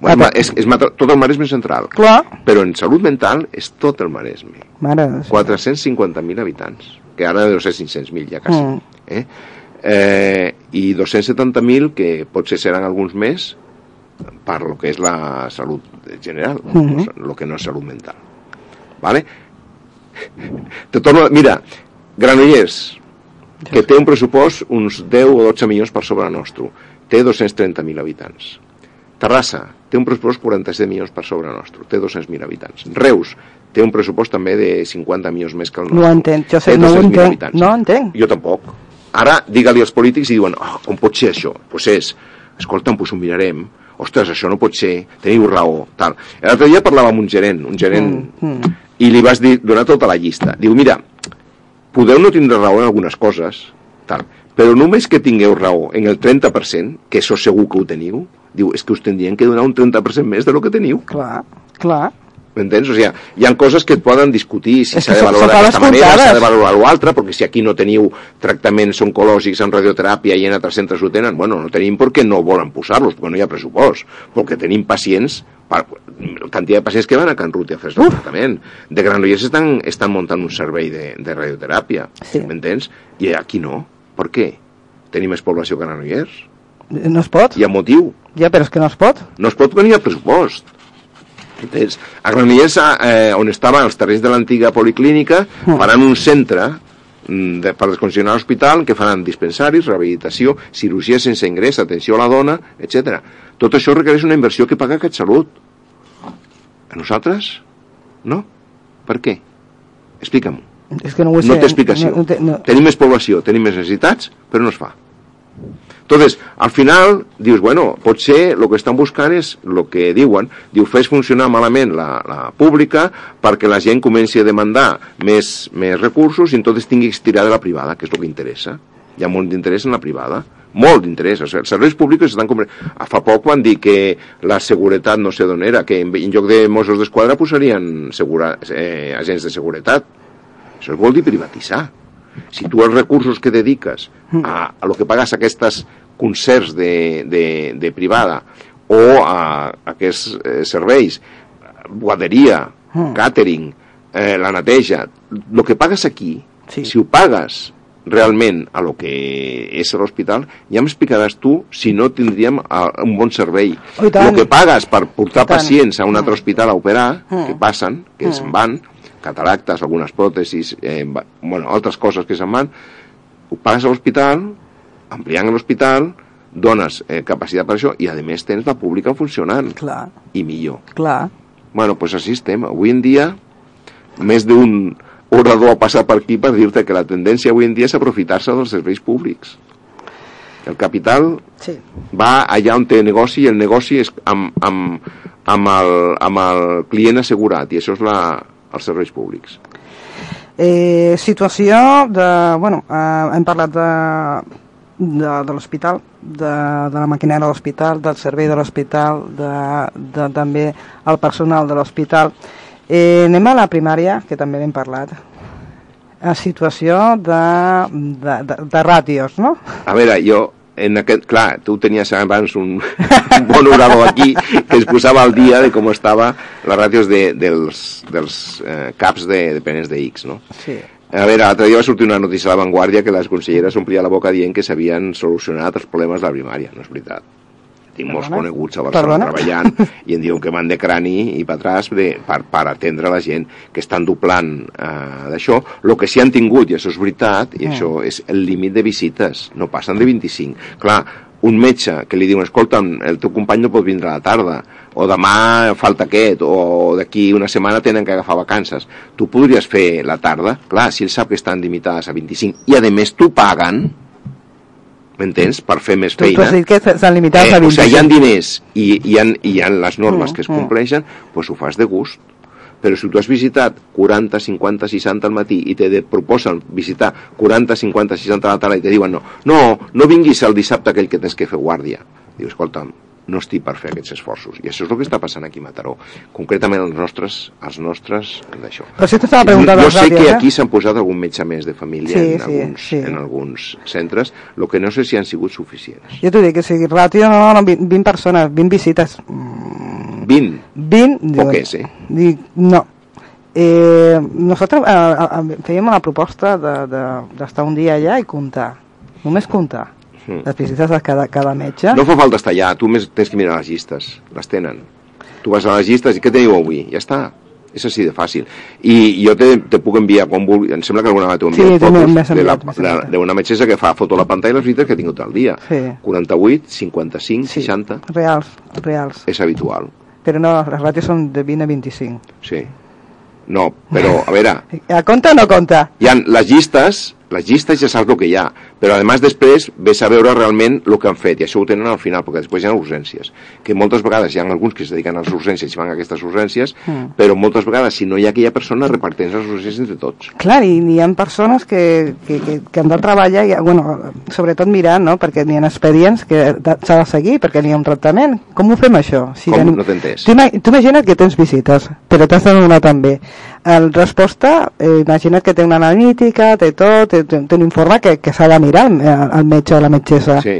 Bueno, Mataró- és, és Mataró- tot el Maresme central. Clar. Però en salut mental és tot el Maresme. Mare de Déu. 450.000 habitants, que ara deu ser 500.000 ja quasi. Mm. Eh? Eh, I 270.000 que potser seran alguns més per lo que és la salut general, Mhm. lo que no és salut mental. Vale? Te torno, mira, Granollers, que té un pressupost uns 10 o 12 milions per sobre nostre, té 230.000 habitants. Terrassa té un pressupost 47 milions per sobre nostre, té 200.000 habitants. Reus té un pressupost també de 50 milions més que el nostre. No ho entenc, Josep, Té no ho 200.000 entenc. habitants. No ho entenc. Jo tampoc. Ara, digue-li als polítics i diuen, oh, com pot ser això? Doncs pues és, escolta'm, doncs ho mirarem. Ostres, això no pot ser, teniu raó, tal. L'altre dia parlava amb un gerent, un gerent, Mm, mm. i li vas dir, donar tota la llista. Diu, mira, podeu no tindre raó en algunes coses, tal, però només que tingueu raó en el 30%, que això segur que ho teniu, diu, és que us tindrien que donar un 30% més de lo que teniu. Clar, clar. M'entens? O sigui, hi ha coses que et poden discutir si s'ha de valorar d'aquesta manera, s'ha de valorar l'altra, perquè si aquí no teniu tractaments oncològics en radioteràpia i en altres centres ho tenen, bueno, no tenim perquè no volen posar-los, perquè no hi ha pressupost, perquè tenim pacients, per, la quantitat de pacients que van a Can Ruti a fer el tractament. De Granollers estan, estan muntant un servei de, de radioteràpia, Sí. m'entens? I aquí no. Per què? Tenim més població que Granollers. No es pot? Hi ha motiu. Ja, però és que no es pot. No es pot venir al pressupost. Entens? A Granollers, eh, on estaven els terrenys de l'antiga policlínica, faran un centre mm, de, per descongestionar l'hospital que faran dispensaris, rehabilitació, cirurgia sense ingrés, atenció a la dona, etc. Tot això requereix una inversió que paga CatSalut. A nosaltres? No? Per què? Explica'm. És que no ho sé. No té explicació. No, no, no. Tenim més població, tenim més necessitats, però no es fa. Entonces, al final, dius, bueno, potser el que estan buscant és el que diuen, diu, fes funcionar malament la, la pública perquè la gent comenci a demandar més, més recursos i entonces tingui que de la privada, que és el que interessa. Hi ha molt d'interès en la privada, molt d'interès. O sigui, els serveis públics estan. Fa poc van dir que la seguretat no sé d'on era, que en, en lloc de Mossos d'Esquadra posarien segura, eh, agents de seguretat. Això vol dir privatitzar. Si tu els recursos que dediques a, a lo que pagues a aquestes concerts de, de, de privada o a, a aquests eh, serveis, guarderia, càtering, eh, la neteja, el que pagues aquí, Sí. si ho pagues realment a lo que és l'hospital, ja m'explicaràs tu si no tindríem eh, un bon servei. Oh. El que pagues per portar pacients a un altre hospital a operar, Mm. que passen, que se'n van, cataractes, algunes pròtesis, eh, bueno, altres coses que se'n van, ho pagues a l'hospital, ampliant l'hospital, dones eh, capacitat per això i a més tens la pública funcionant Clar, i millor. clar. Bueno, pues així estem. Avui en dia, més d'un orador ha passat per aquí per dir-te que la tendència avui en dia és aprofitar-se dels serveis públics. El capital Sí. va allà on té negoci i el negoci és amb, amb, amb, el, amb el client assegurat i això és la, els serveis públics. Eh, situació de... Bueno, eh, hem parlat de, de, de l'hospital, de, de la maquinària de l'hospital, del servei de l'hospital, de, de, també el personal de l'hospital. Eh, anem a la primària, que també n'hem parlat. A situació de, de, de, de ràtios, no? A veure, jo, en aquest, clar, tu tenies abans un, un bon orador aquí que es posava al dia de com estava les ràtios de, dels, dels eh, caps de dependents de X, no? Sí. A veure, l'altre dia va sortir una notícia a la Vanguardia que les conselleres omplia la boca dient que s'havien solucionat els problemes de la primària. No és veritat. Tinc molts Perdona? coneguts a Barcelona Perdona? treballant i em diuen que van de crani i per atràs de, per, per atendre la gent que estan doblant eh, d'això. El que sí han tingut, i això és veritat, i Mm. això és el límit de visites, no passen de 25. Clar, un metge que li diuen, escolta, el teu company no pot vindre a la tarda, o demà falta aquest, o d'aquí una setmana tenen que agafar vacances. Tu podries fer la tarda? Clar, si ell sap que estan limitades a 25, i a més t'ho paguen, m'entens? Per fer més Tu, tu feina. has dit que estan limitats Eh, a o 25. sigui, hi ha diners i hi ha, hi ha les normes Mm, que es mm. compleixen, doncs ho fas de gust. Però si tu has visitat 40, 50, 60 al matí i te de- proposen visitar 40, 50, 60 a la tarda i te diuen no, no, no vinguis el dissabte aquell que tens que fer guàrdia. Dius, escolta'm, no estic per fer aquests esforços. I això és el que està passant aquí a Mataró. Concretament els nostres, els nostres d'això. Però si t'estava preguntant Jo les sé ràtios, que eh? aquí s'han posat algun metge més de família Sí, en, sí, alguns, sí. en alguns centres, el que no sé si han sigut suficients. Jo t'ho dic, que sigui ràtio, no, no, 20, 20 persones, 20 visites. Mm, 20, 20, digo, Poques, eh? Dic, no. Eh, nosaltres eh, eh, fèiem una proposta d'estar de, d'estar un dia allà i comptar. Només comptar. Mm. Les visites de cada, cada metge. No fa falta estar allà, tu més tens que mirar les llistes, les tenen. Tu vas a les llistes i què teniu avui? Ja està. És així de fàcil. I jo te, te puc enviar quan vulgui, em sembla que alguna vegada t'ho he Sí, enviat m'has fotos de la- enviat. d'una metgessa que fa foto a la pantalla les visites que ha tingut al dia. Sí. 48, 55, Sí, 60, Reals, reals. és habitual. Però no, les ràtios són de 20 a 25. Sí. No, però, a veure, A compte o no compte? hi ha les llistes, les llistes ja saps el que hi ha, però a més després ves a veure realment el que han fet, i això ho tenen al final, perquè després hi ha urgències, que moltes vegades hi ha alguns que es dediquen a les urgències i van a aquestes urgències, Mm. però moltes vegades, si no hi ha aquella persona, reparteix les urgències entre tots. Clar, i hi ha persones que, que, que, que han de treballar, i, bueno, sobretot mirant, no?, perquè n'hi ha expedients que s'ha de seguir, perquè n'hi ha un tractament. Com ho fem, això? Com? tenim- No t'he entès. Tu, ima- tu imagina't que tens visites, però t'has de donar també. En resposta, eh, imagina't que té una analítica, té tot, té, té, un informe que, que s'ha de mirar el, el metge o la metgessa. Sí.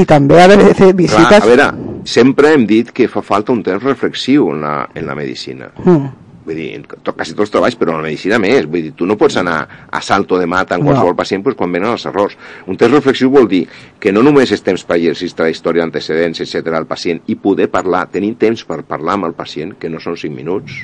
I també ha de fer visites... Clar, a veure, sempre hem dit que fa falta un temps reflexiu en la, en la medicina. Mm. vull dir, to, quasi tots treballs, però en la medicina més, vull dir, tu no pots anar a salto de mata en qualsevol no. pacient pues, quan venen els errors. Un test reflexiu vol dir que no només és temps per la història d'antecedents, etc al pacient, i poder parlar, tenir temps per parlar amb el pacient, que no són 5 minuts,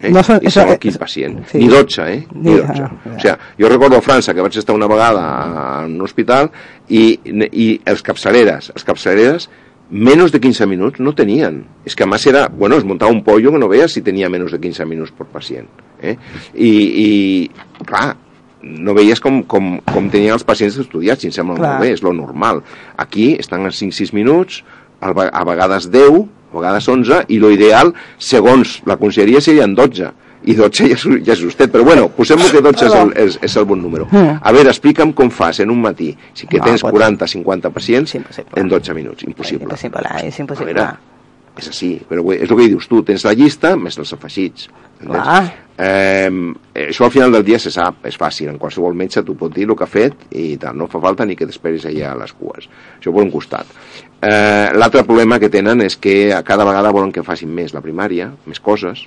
eh? No són- I segon quin pacient. sí. Ni 12, eh? Ni Ni- 12. ah, ja. O sigui, jo recordo a França que vaig estar una vegada en un hospital i, i els capçaleres, els capçaleres menos de 15 minuts no tenien. És que a més era, bueno, es muntava un pollo que no veies si tenia menys de 15 minuts per pacient. Eh? I, I, clar, no veies com, com, com tenien els pacients estudiats, i em sembla Clar. molt bé, és lo normal. Aquí estan a 5-6 minuts, a vegades 10, a vegades 11, i lo ideal, segons la conselleria, serien 12 i 12 ja és, ja és justet, però bueno, posem que 12 és el, és, és el bon número. Mm. A veure, explica'm com fas en un matí, si que tens pot- 40-50 pacients, És en 12 minuts, impossible. Impossible, és A impossible. veure, és així, però és el que dius tu, tens la llista més els afegits. Clar. Eh, això al final del dia se sap, és fàcil, en qualsevol metge t'ho pot dir el que ha fet i tal, no fa falta ni que t'esperis allà a les cues. Això per un costat. Eh, L'altre problema que tenen és que a cada vegada volen que facin més la primària, més coses,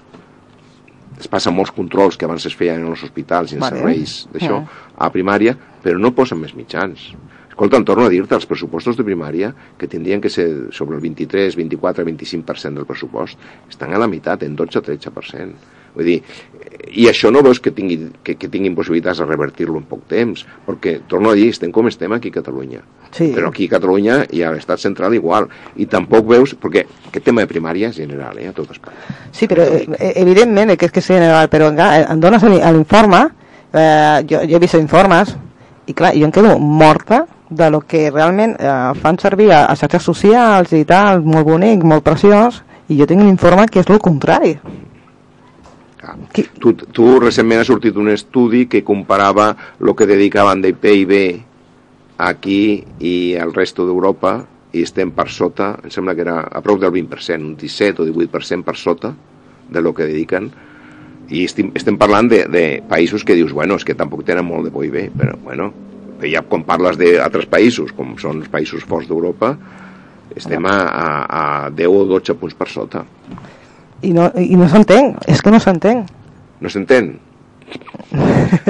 es passen molts controls que abans es feien en els hospitals i en Vale. serveis d'això a primària, però no posen més mitjans. Escolta, em torno a dir-te, els pressupostos de primària, que tindrien que ser sobre el 23, 24, 25% del pressupost, estan a la meitat, en 12-13%. Vull dir, eh, i això no veus que, tingui, que, que tinguin possibilitats de revertir-lo en poc temps, perquè, torno a dir, estem com estem aquí a Catalunya. Sí. Però aquí a Catalunya i a l'estat central igual. I tampoc veus, perquè aquest tema de primària és general, eh, a tot Espanya. Sí, però eh, eh, evidentment que és que és general, però eh, em dones l'in- l'informe, eh, jo, jo he vist informes, i clar, jo em quedo morta de lo que realment eh, fan servir a, a xarxes socials i tal, molt bonic, molt preciós, i jo tinc un informe que és el contrari. Qui- Tu, tu recentment ha sortit un estudi que comparava el que dedicaven de PIB aquí i al resto d'Europa i estem per sota, em sembla que era a prop del 20%, un 17 o 18% per sota de lo que dediquen i estem, estem parlant de, de països que dius, bueno, és que tampoc tenen molt de PIB, però bueno, però ja quan parles d'altres països, com són els països forts d'Europa, estem a, a, a 10 o 12 punts per sota. I no, i no s'entén, és que no s'entén. No s'entén?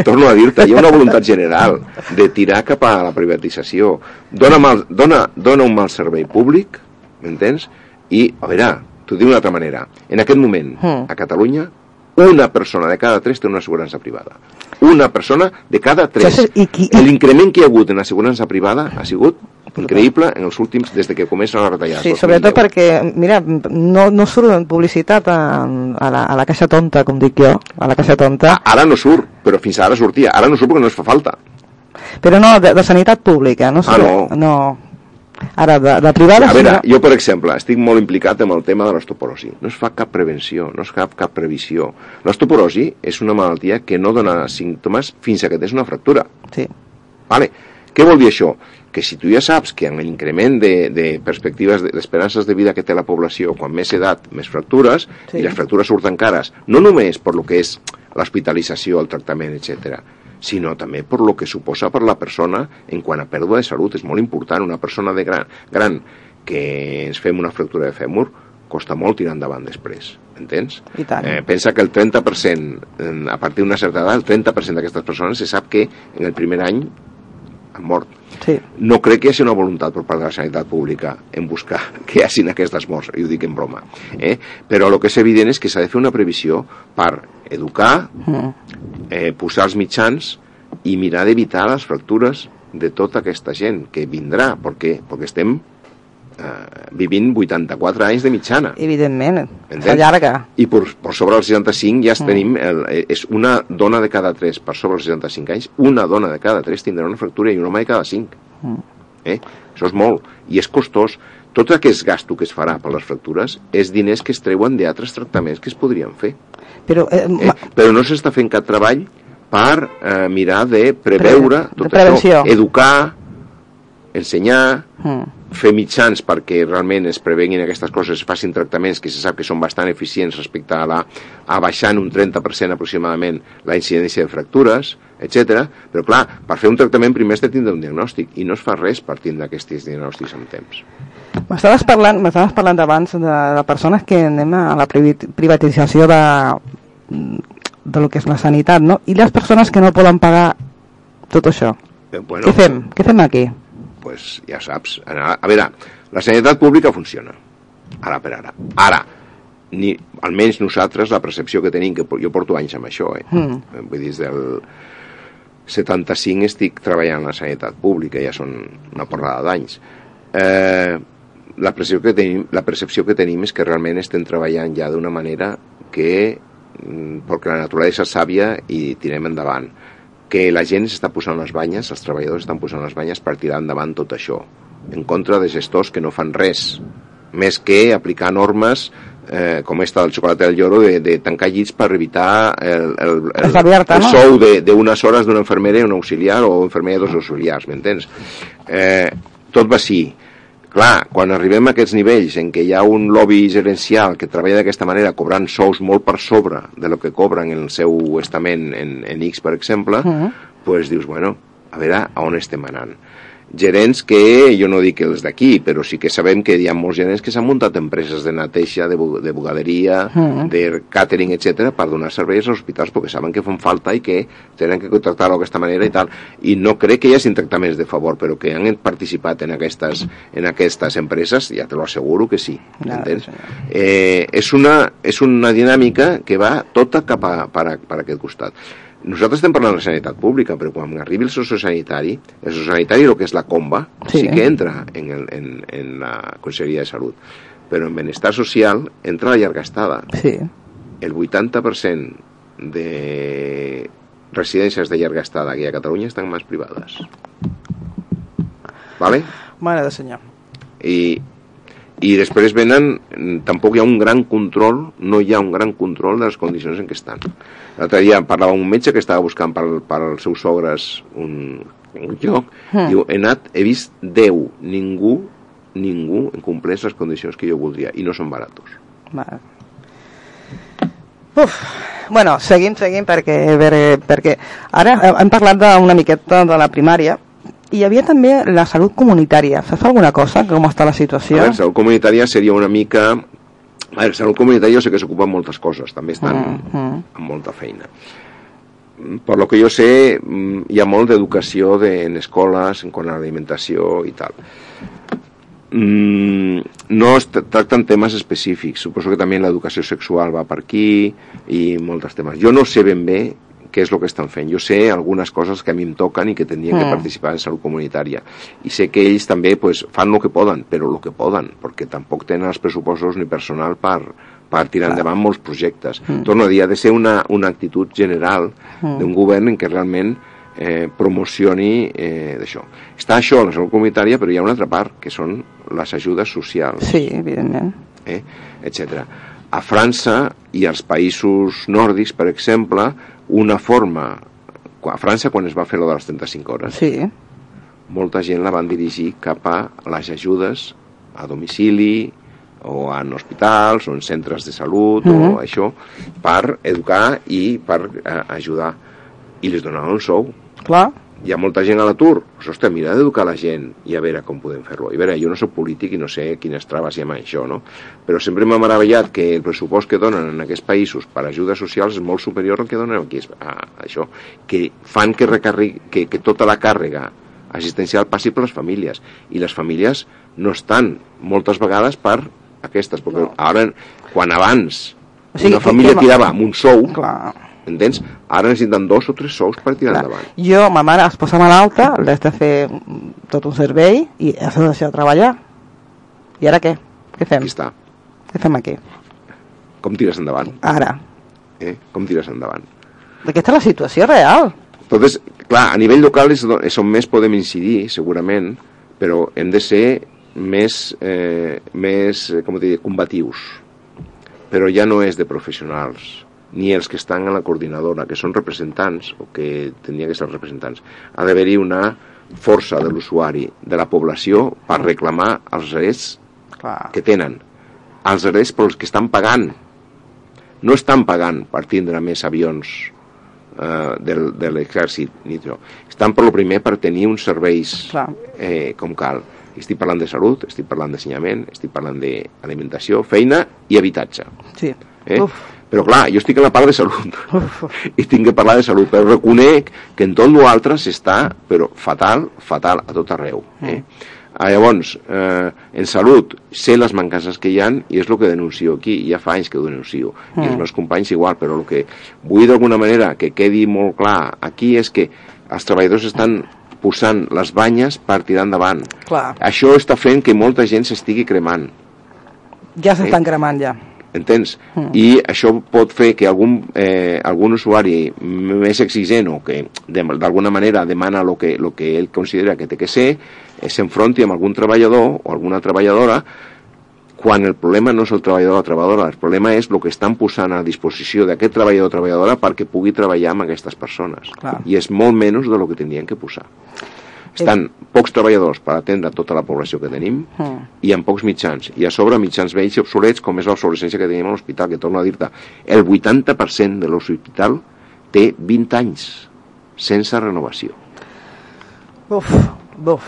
Torno a dir-te, hi ha una voluntat general de tirar cap a la privatització. Dona, mal, dona, dona un mal servei públic, m'entens? I, a veure, t'ho dic d'una altra manera. En aquest moment, Mm. a Catalunya, una persona de cada tres té una assegurança privada. Una persona de cada tres. L'increment que hi ha hagut en l'assegurança privada ha sigut increïble en els últims, des de que comencen les retallades. Sí, 2010. sobretot perquè, mira, no, no surt en publicitat a, a, la, a la caixa tonta, com dic jo, a la caixa tonta, Ara no surt, però fins ara sortia. Ara no surt perquè no es fa falta. però no, de, de sanitat pública, no? Ah, no. no. Ara, de, de privada... A veure, jo, per exemple, estic molt implicat amb el tema de l'ostoporosi. No es fa cap prevenció, no es fa cap previsió. L'ostoporosi és una malaltia que no dona símptomes fins a que tens una fractura. sí. Vale. Què vol dir això? Que si tu ja saps que amb l'increment de, de perspectives, de- d'esperances de vida que té la població, quan més edat, més fractures, Sí. i les fractures surten cares, no només per lo que és l'hospitalització, el tractament, etc, sinó també per lo que suposa per la persona en quant a pèrdua de salut. És molt important. Una persona de gran, gran que ens fem una fractura de fèmur costa molt tirar endavant després, entens? I tant. Eh, pensa que el 30%, en- a partir d'una certa edat, el 30% d'aquestes persones se sap que en el primer any han mort. Sí. No crec que hi hagi una voluntat per part de la sanitat pública en buscar que hi hagin aquestes morts, i ho dic en broma. Eh? Però el que és evident és que s'ha de fer una previsió per educar, Mm. Eh, posar els mitjans i mirar d'evitar les fractures de tota aquesta gent que vindrà, perquè, perquè estem eh, vivint 84 anys de mitjana. Evidentment, Entens? s'allarga. I per, per sobre els 65 ja mm. tenim, el, eh, és una dona de cada 3 per sobre els 65 anys, una dona de cada 3 tindrà una fractura i un home de cada 5. Mm. Eh? Això és molt, i és costós. Tot aquest gasto que es farà per les fractures és diners que es treuen d'altres tractaments que es podrien fer. Però, eh, Eh? ma- Però no s'està fent cap treball per eh, mirar de preveure Pre- tot de prevenció. això, educar, ensenyar, mm. fer mitjans perquè realment es prevenguin aquestes coses, es facin tractaments que se sap que són bastant eficients respecte a, la, a baixar en un 30% aproximadament la incidència de fractures, etc. Però clar, per fer un tractament primer has de tindre un diagnòstic i no es fa res per tindre aquests diagnòstics en temps. M'estaves parlant, m'estaves parlant abans de, de persones que anem a la privatització de, de lo que és la sanitat, no? I les persones que no poden pagar tot això. Eh, bueno, Què fem? Què fem aquí? pues ja saps. A veure, la sanitat pública funciona. Ara per ara. Ara, ni, almenys nosaltres, la percepció que tenim, que jo porto anys amb això, eh? Mm. Vull dir, des del 75 estic treballant a la sanitat pública, ja són una porrada d'anys. Eh, la, percepció que tenim, la percepció que tenim és que realment estem treballant ja d'una manera que mm, perquè la naturalesa és sàvia i tirem endavant que la gent s'està posant les banyes, els treballadors estan posant les banyes per tirar endavant tot això, en contra de gestors que no fan res, més que aplicar normes eh, com esta del xocolate del lloro de, de tancar llits per evitar el, el, el, el sou de- d'unes hores d'una infermera i un auxiliar o infermera i dos auxiliars, m'entens? Eh, tot va així. Clar, quan arribem a aquests nivells en què hi ha un lobby gerencial que treballa d'aquesta manera cobrant sous molt per sobre de lo que cobren en el seu estament en, en X, per exemple, Mhm. pues dius, bueno, a veure a on estem anant. Gerents que, jo no dic els d'aquí, però sí que sabem que hi ha molts gerents que s'han muntat empreses de neteja, de, de bugaderia, Mhm. de catering, etc per donar serveis als hospitals perquè saben que fan falta i que tenen que contractar-ho d'aquesta manera i tal. I no crec que hi hagi tractaments de favor, però que han participat en aquestes, en aquestes empreses, ja te lo asseguro que sí. Ja, entens? Eh, és, una, és una dinàmica que va tota cap a, per, a, per aquest costat. Nosaltres estem parlant de sanitat pública, però quan arribi el sociosanitari, el sociosanitari, el que és la comba, Sí. sí, que entra en, el, en, en la Conselleria de Salut. Però en benestar social entra la llarga estada. Sí. El 80% de residències de llarga estada aquí a Catalunya estan mans privades. ¿Vale? Mare de senyor. i, i després venen, tampoc hi ha un gran control, no hi ha un gran control de les condicions en què estan. L'altre dia parlava un metge que estava buscant per, per als seus sogres un, un lloc, Mm. diu, he anat, he vist 10, ningú, ningú compleix les condicions que jo voldria, i no són baratos. Vale. Uf, bueno, seguim, seguim, perquè, perquè, perquè ara hem parlat d'una miqueta de la primària i hi havia també la salut comunitària. Saps alguna cosa? Com està la A situació? veure, salut comunitària seria una mica... A veure, salut comunitària jo sé que s'ocupa en moltes coses, també estan Mm, mm. amb molta feina. Per lo que jo sé, mm, hi ha molt d'educació de, en escoles, en quant a l'alimentació i tal. Mm, no es tra- tracten temes específics. Suposo que també l'educació sexual va per aquí i molts temes. Jo no sé ben bé què és el que estan fent. Jo sé algunes coses que a mi em toquen i que tindrien que Mm. participar en salut comunitària. I sé que ells també pues, fan el que poden, però el que poden, perquè tampoc tenen els pressupostos ni personal per, per tirar endavant molts projectes. Mm. Torno a dir, ha de ser una, una actitud general Mm. d'un govern en què realment eh, promocioni eh, d'això. Està això, la salut comunitària, però hi ha una altra part, que són les ajudes socials Sí, evidentment. eh, etc. A França i als països nòrdics, per exemple, una forma... A França, quan es va fer lo de les 35 hores, Sí, molta gent la van dirigir cap a les ajudes a domicili o en hospitals o en centres de salut Mhm. o això per educar i per eh, ajudar i les donaven un sou clar. hi ha molta gent a l'atur, ostres, mira d'educar la gent i a veure com podem fer-lo. I a veure, jo no soc polític i no sé quines traves hi ha amb això, no? Però sempre m'ha meravellat que el pressupost que donen en aquests països per ajudes socials és molt superior al que donen aquí a això, que fan que, recarri, que, que tota la càrrega assistencial passi per les famílies i les famílies no estan moltes vegades per aquestes, perquè No. ara, quan abans O sigui, una família que- tirava amb un sou, Clar. entens? Ara necessiten dos o tres sous per tirar clar. endavant. Jo, ma mare es posa malalta, l'has de fer tot un servei i has de deixar de treballar. I ara què? Què fem? Aquí està. Què fem aquí? Com tires endavant? Ara. Eh? Com tires endavant? Aquesta és la situació real. Entonces, clar, a nivell local és, és on més podem incidir, segurament, però hem de ser més, eh, més eh, com dir, combatius. Però ja no és de professionals, ni els que estan a la coordinadora, que són representants, o que tindrien que ser representants. Ha d'haver-hi una força de l'usuari, de la població, per reclamar els drets Clar. que tenen, els drets pels que estan pagant. No estan pagant per tindre més avions eh, del, de l'exèrcit, ni això. Estan per lo primer per tenir uns serveis Clar. eh, com cal. Estic parlant de salut, estic parlant d'ensenyament, estic parlant d'alimentació, feina i habitatge. Sí. Eh? Uf. Però clar, jo estic en la part de salut i tinc que parlar de salut, però reconec que en tot l'altre s'està, però fatal, fatal a tot arreu. Eh? Mm. Ah, llavors, eh, en salut, sé les mancances que hi han i és el que denuncio aquí, ja fa anys que ho denuncio, mm. i els meus companys igual, però el que vull d'alguna manera que quedi molt clar aquí és que els treballadors estan posant les banyes per tirar endavant. Clar. Això està fent que molta gent s'estigui cremant. Ja s'estan eh? cremant, ja. Entens? Mm. I això pot fer que algun, eh, algun usuari més exigent o que d'alguna manera demana el que, lo que ell considera que té que ser, Eh, s'enfronti amb algun treballador o alguna treballadora quan el problema no és el treballador o la treballadora, el problema és el que estan posant a disposició d'aquest treballador o treballadora perquè pugui treballar amb aquestes persones. Clar. I és molt menys de lo que tindrien que posar. Estan eh. pocs treballadors per atendre tota la població que tenim mm. i amb pocs mitjans. I a sobre mitjans vells i obsolets, com és l'obsolescència que tenim a l'hospital, que torno a dir-te, el 80% de l'hospital té 20 anys sense renovació. Uf, Buf.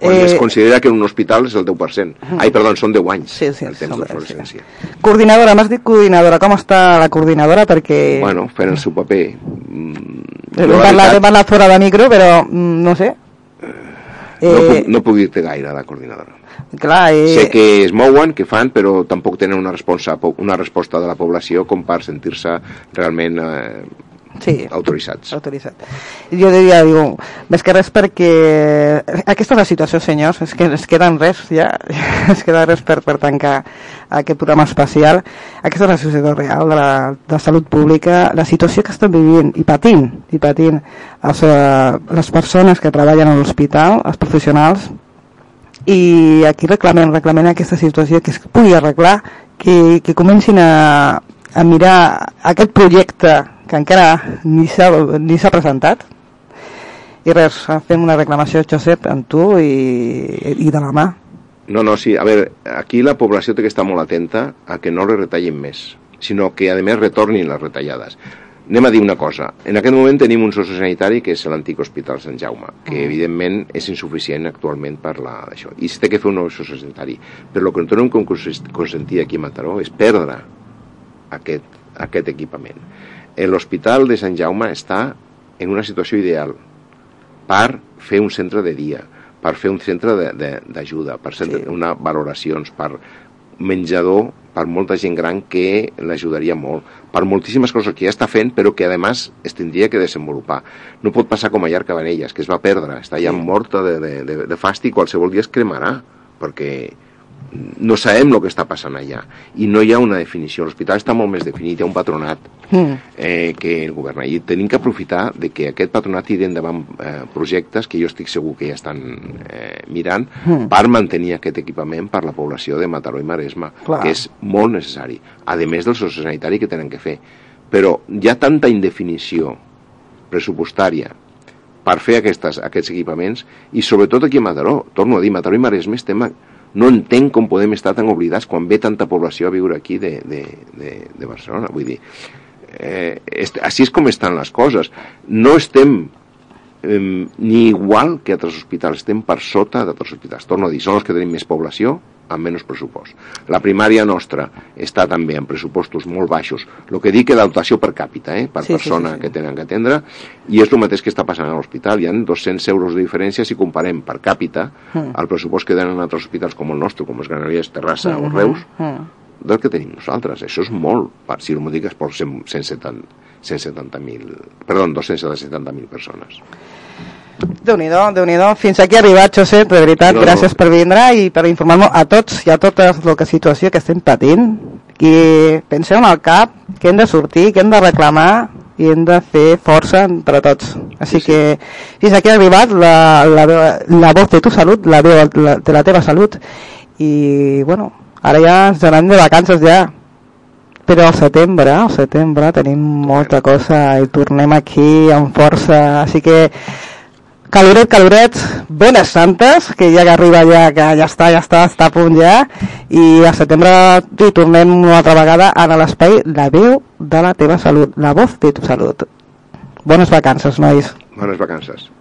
Quan eh, es considera que en un hospital és el 10%. Uh -huh. Ai, perdó, són 10 anys sí, sí, el temps d'obsolescència. Sí. Coordinadora, m'has dit coordinadora. Com està la coordinadora? Perquè... Bueno, fent el seu paper. Mm, Hem parlat, veritat... fora de micro, però mm, no sé. Eh... No, puc, no puc dir-te gaire, la coordinadora. Clar, eh... Sé que es mouen, que fan, però tampoc tenen una resposta, una resposta de la població com per sentir-se realment eh, sí, autoritzats. Autoritzat. Jo diria, diu, més que res perquè aquesta és la situació, senyors, és que es queda res ja, es queda res per, per tancar aquest programa especial. Aquesta és la situació real de la, de la salut pública, la situació que estan vivint i patint, i patint els, eh, les persones que treballen a l'hospital, els professionals, i aquí reclamen, reclamen aquesta situació que es pugui arreglar, que, que comencin a, a mirar aquest projecte que encara ni s'ha presentat. I res, fem una reclamació Josep amb tu i, i de la mà. No, no, sí, a veure, aquí la població té que estar molt atenta a que no le retallin més, sinó que a més retornin les retallades. Anem a dir una cosa, en aquest moment tenim un sociosanitari que és l'antic Hospital Sant Jaume, que uh evidentment és insuficient actualment per la d'això, i s'ha de fer un nou sociosanitari, però el que no tenim com consentir aquí a Mataró és perdre aquest, aquest equipament l'Hospital de Sant Jaume està en una situació ideal per fer un centre de dia, per fer un centre d'ajuda, per fer sí. una valoracions, per menjador per molta gent gran que l'ajudaria molt, per moltíssimes coses que ja està fent, però que a més es tindria que desenvolupar. No pot passar com a Llar Cabanelles, que es va perdre, està ja sí. morta de, de, de, de fàstic, qualsevol dia es cremarà, perquè no sabem el que està passant allà i no hi ha una definició, l'hospital està molt més definit, hi ha un patronat mm. eh, que el govern i tenim que aprofitar de que aquest patronat tiri endavant eh, projectes que jo estic segur que ja estan eh, mirant mm. per mantenir aquest equipament per la població de Mataró i Maresma, Clar. que és molt necessari, a més del sociosanitari que tenen que fer però hi ha tanta indefinició pressupostària per fer aquestes, aquests equipaments i sobretot aquí a Mataró, torno a dir, Mataró i Maresme estem no entenc com podem estar tan oblidats quan ve tanta població a viure aquí de, de, de, de Barcelona. Vull dir, eh, així és com estan les coses. No estem eh, ni igual que altres hospitals, estem per sota d'altres hospitals. Torno a dir, són els que tenim més població, amb menys pressupost. La primària nostra està també en pressupostos molt baixos, el que dic que la dotació per càpita, eh, per sí, persona sí, sí, sí. que tenen que atendre, i és el mateix que està passant a l'hospital. Hi ha 200 euros de diferència si comparem per càpita mm. el pressupost que tenen altres hospitals com el nostre, com els Granollers, Terrassa mm -hmm. o Reus, mm. del que tenim nosaltres. Això és molt, per, si m'ho digues, per 170.000 170 perdó, 270.000 persones. Déu-n'hi-do, déu nhi déu Fins aquí ha arribat, Josep, de veritat, no, gràcies no. per vindre i per informar-nos a tots i a tota la situació que estem patint. I pensem al cap que hem de sortir, que hem de reclamar i hem de fer força entre tots. Així sí, sí. que fins aquí ha arribat la, la, la voz de tu salut, la veu de la teva salut. I, bueno, ara ja ens anem de vacances ja. Però al setembre, al setembre tenim molta cosa i tornem aquí amb força. Així que Caloret, caloret, bones santes, que ja que arriba ja, que ja està, ja està, està a punt ja, i a setembre hi tornem una altra vegada a l'espai La veu de la teva salut, la voz de tu salut. Bones vacances, nois. Bones vacances.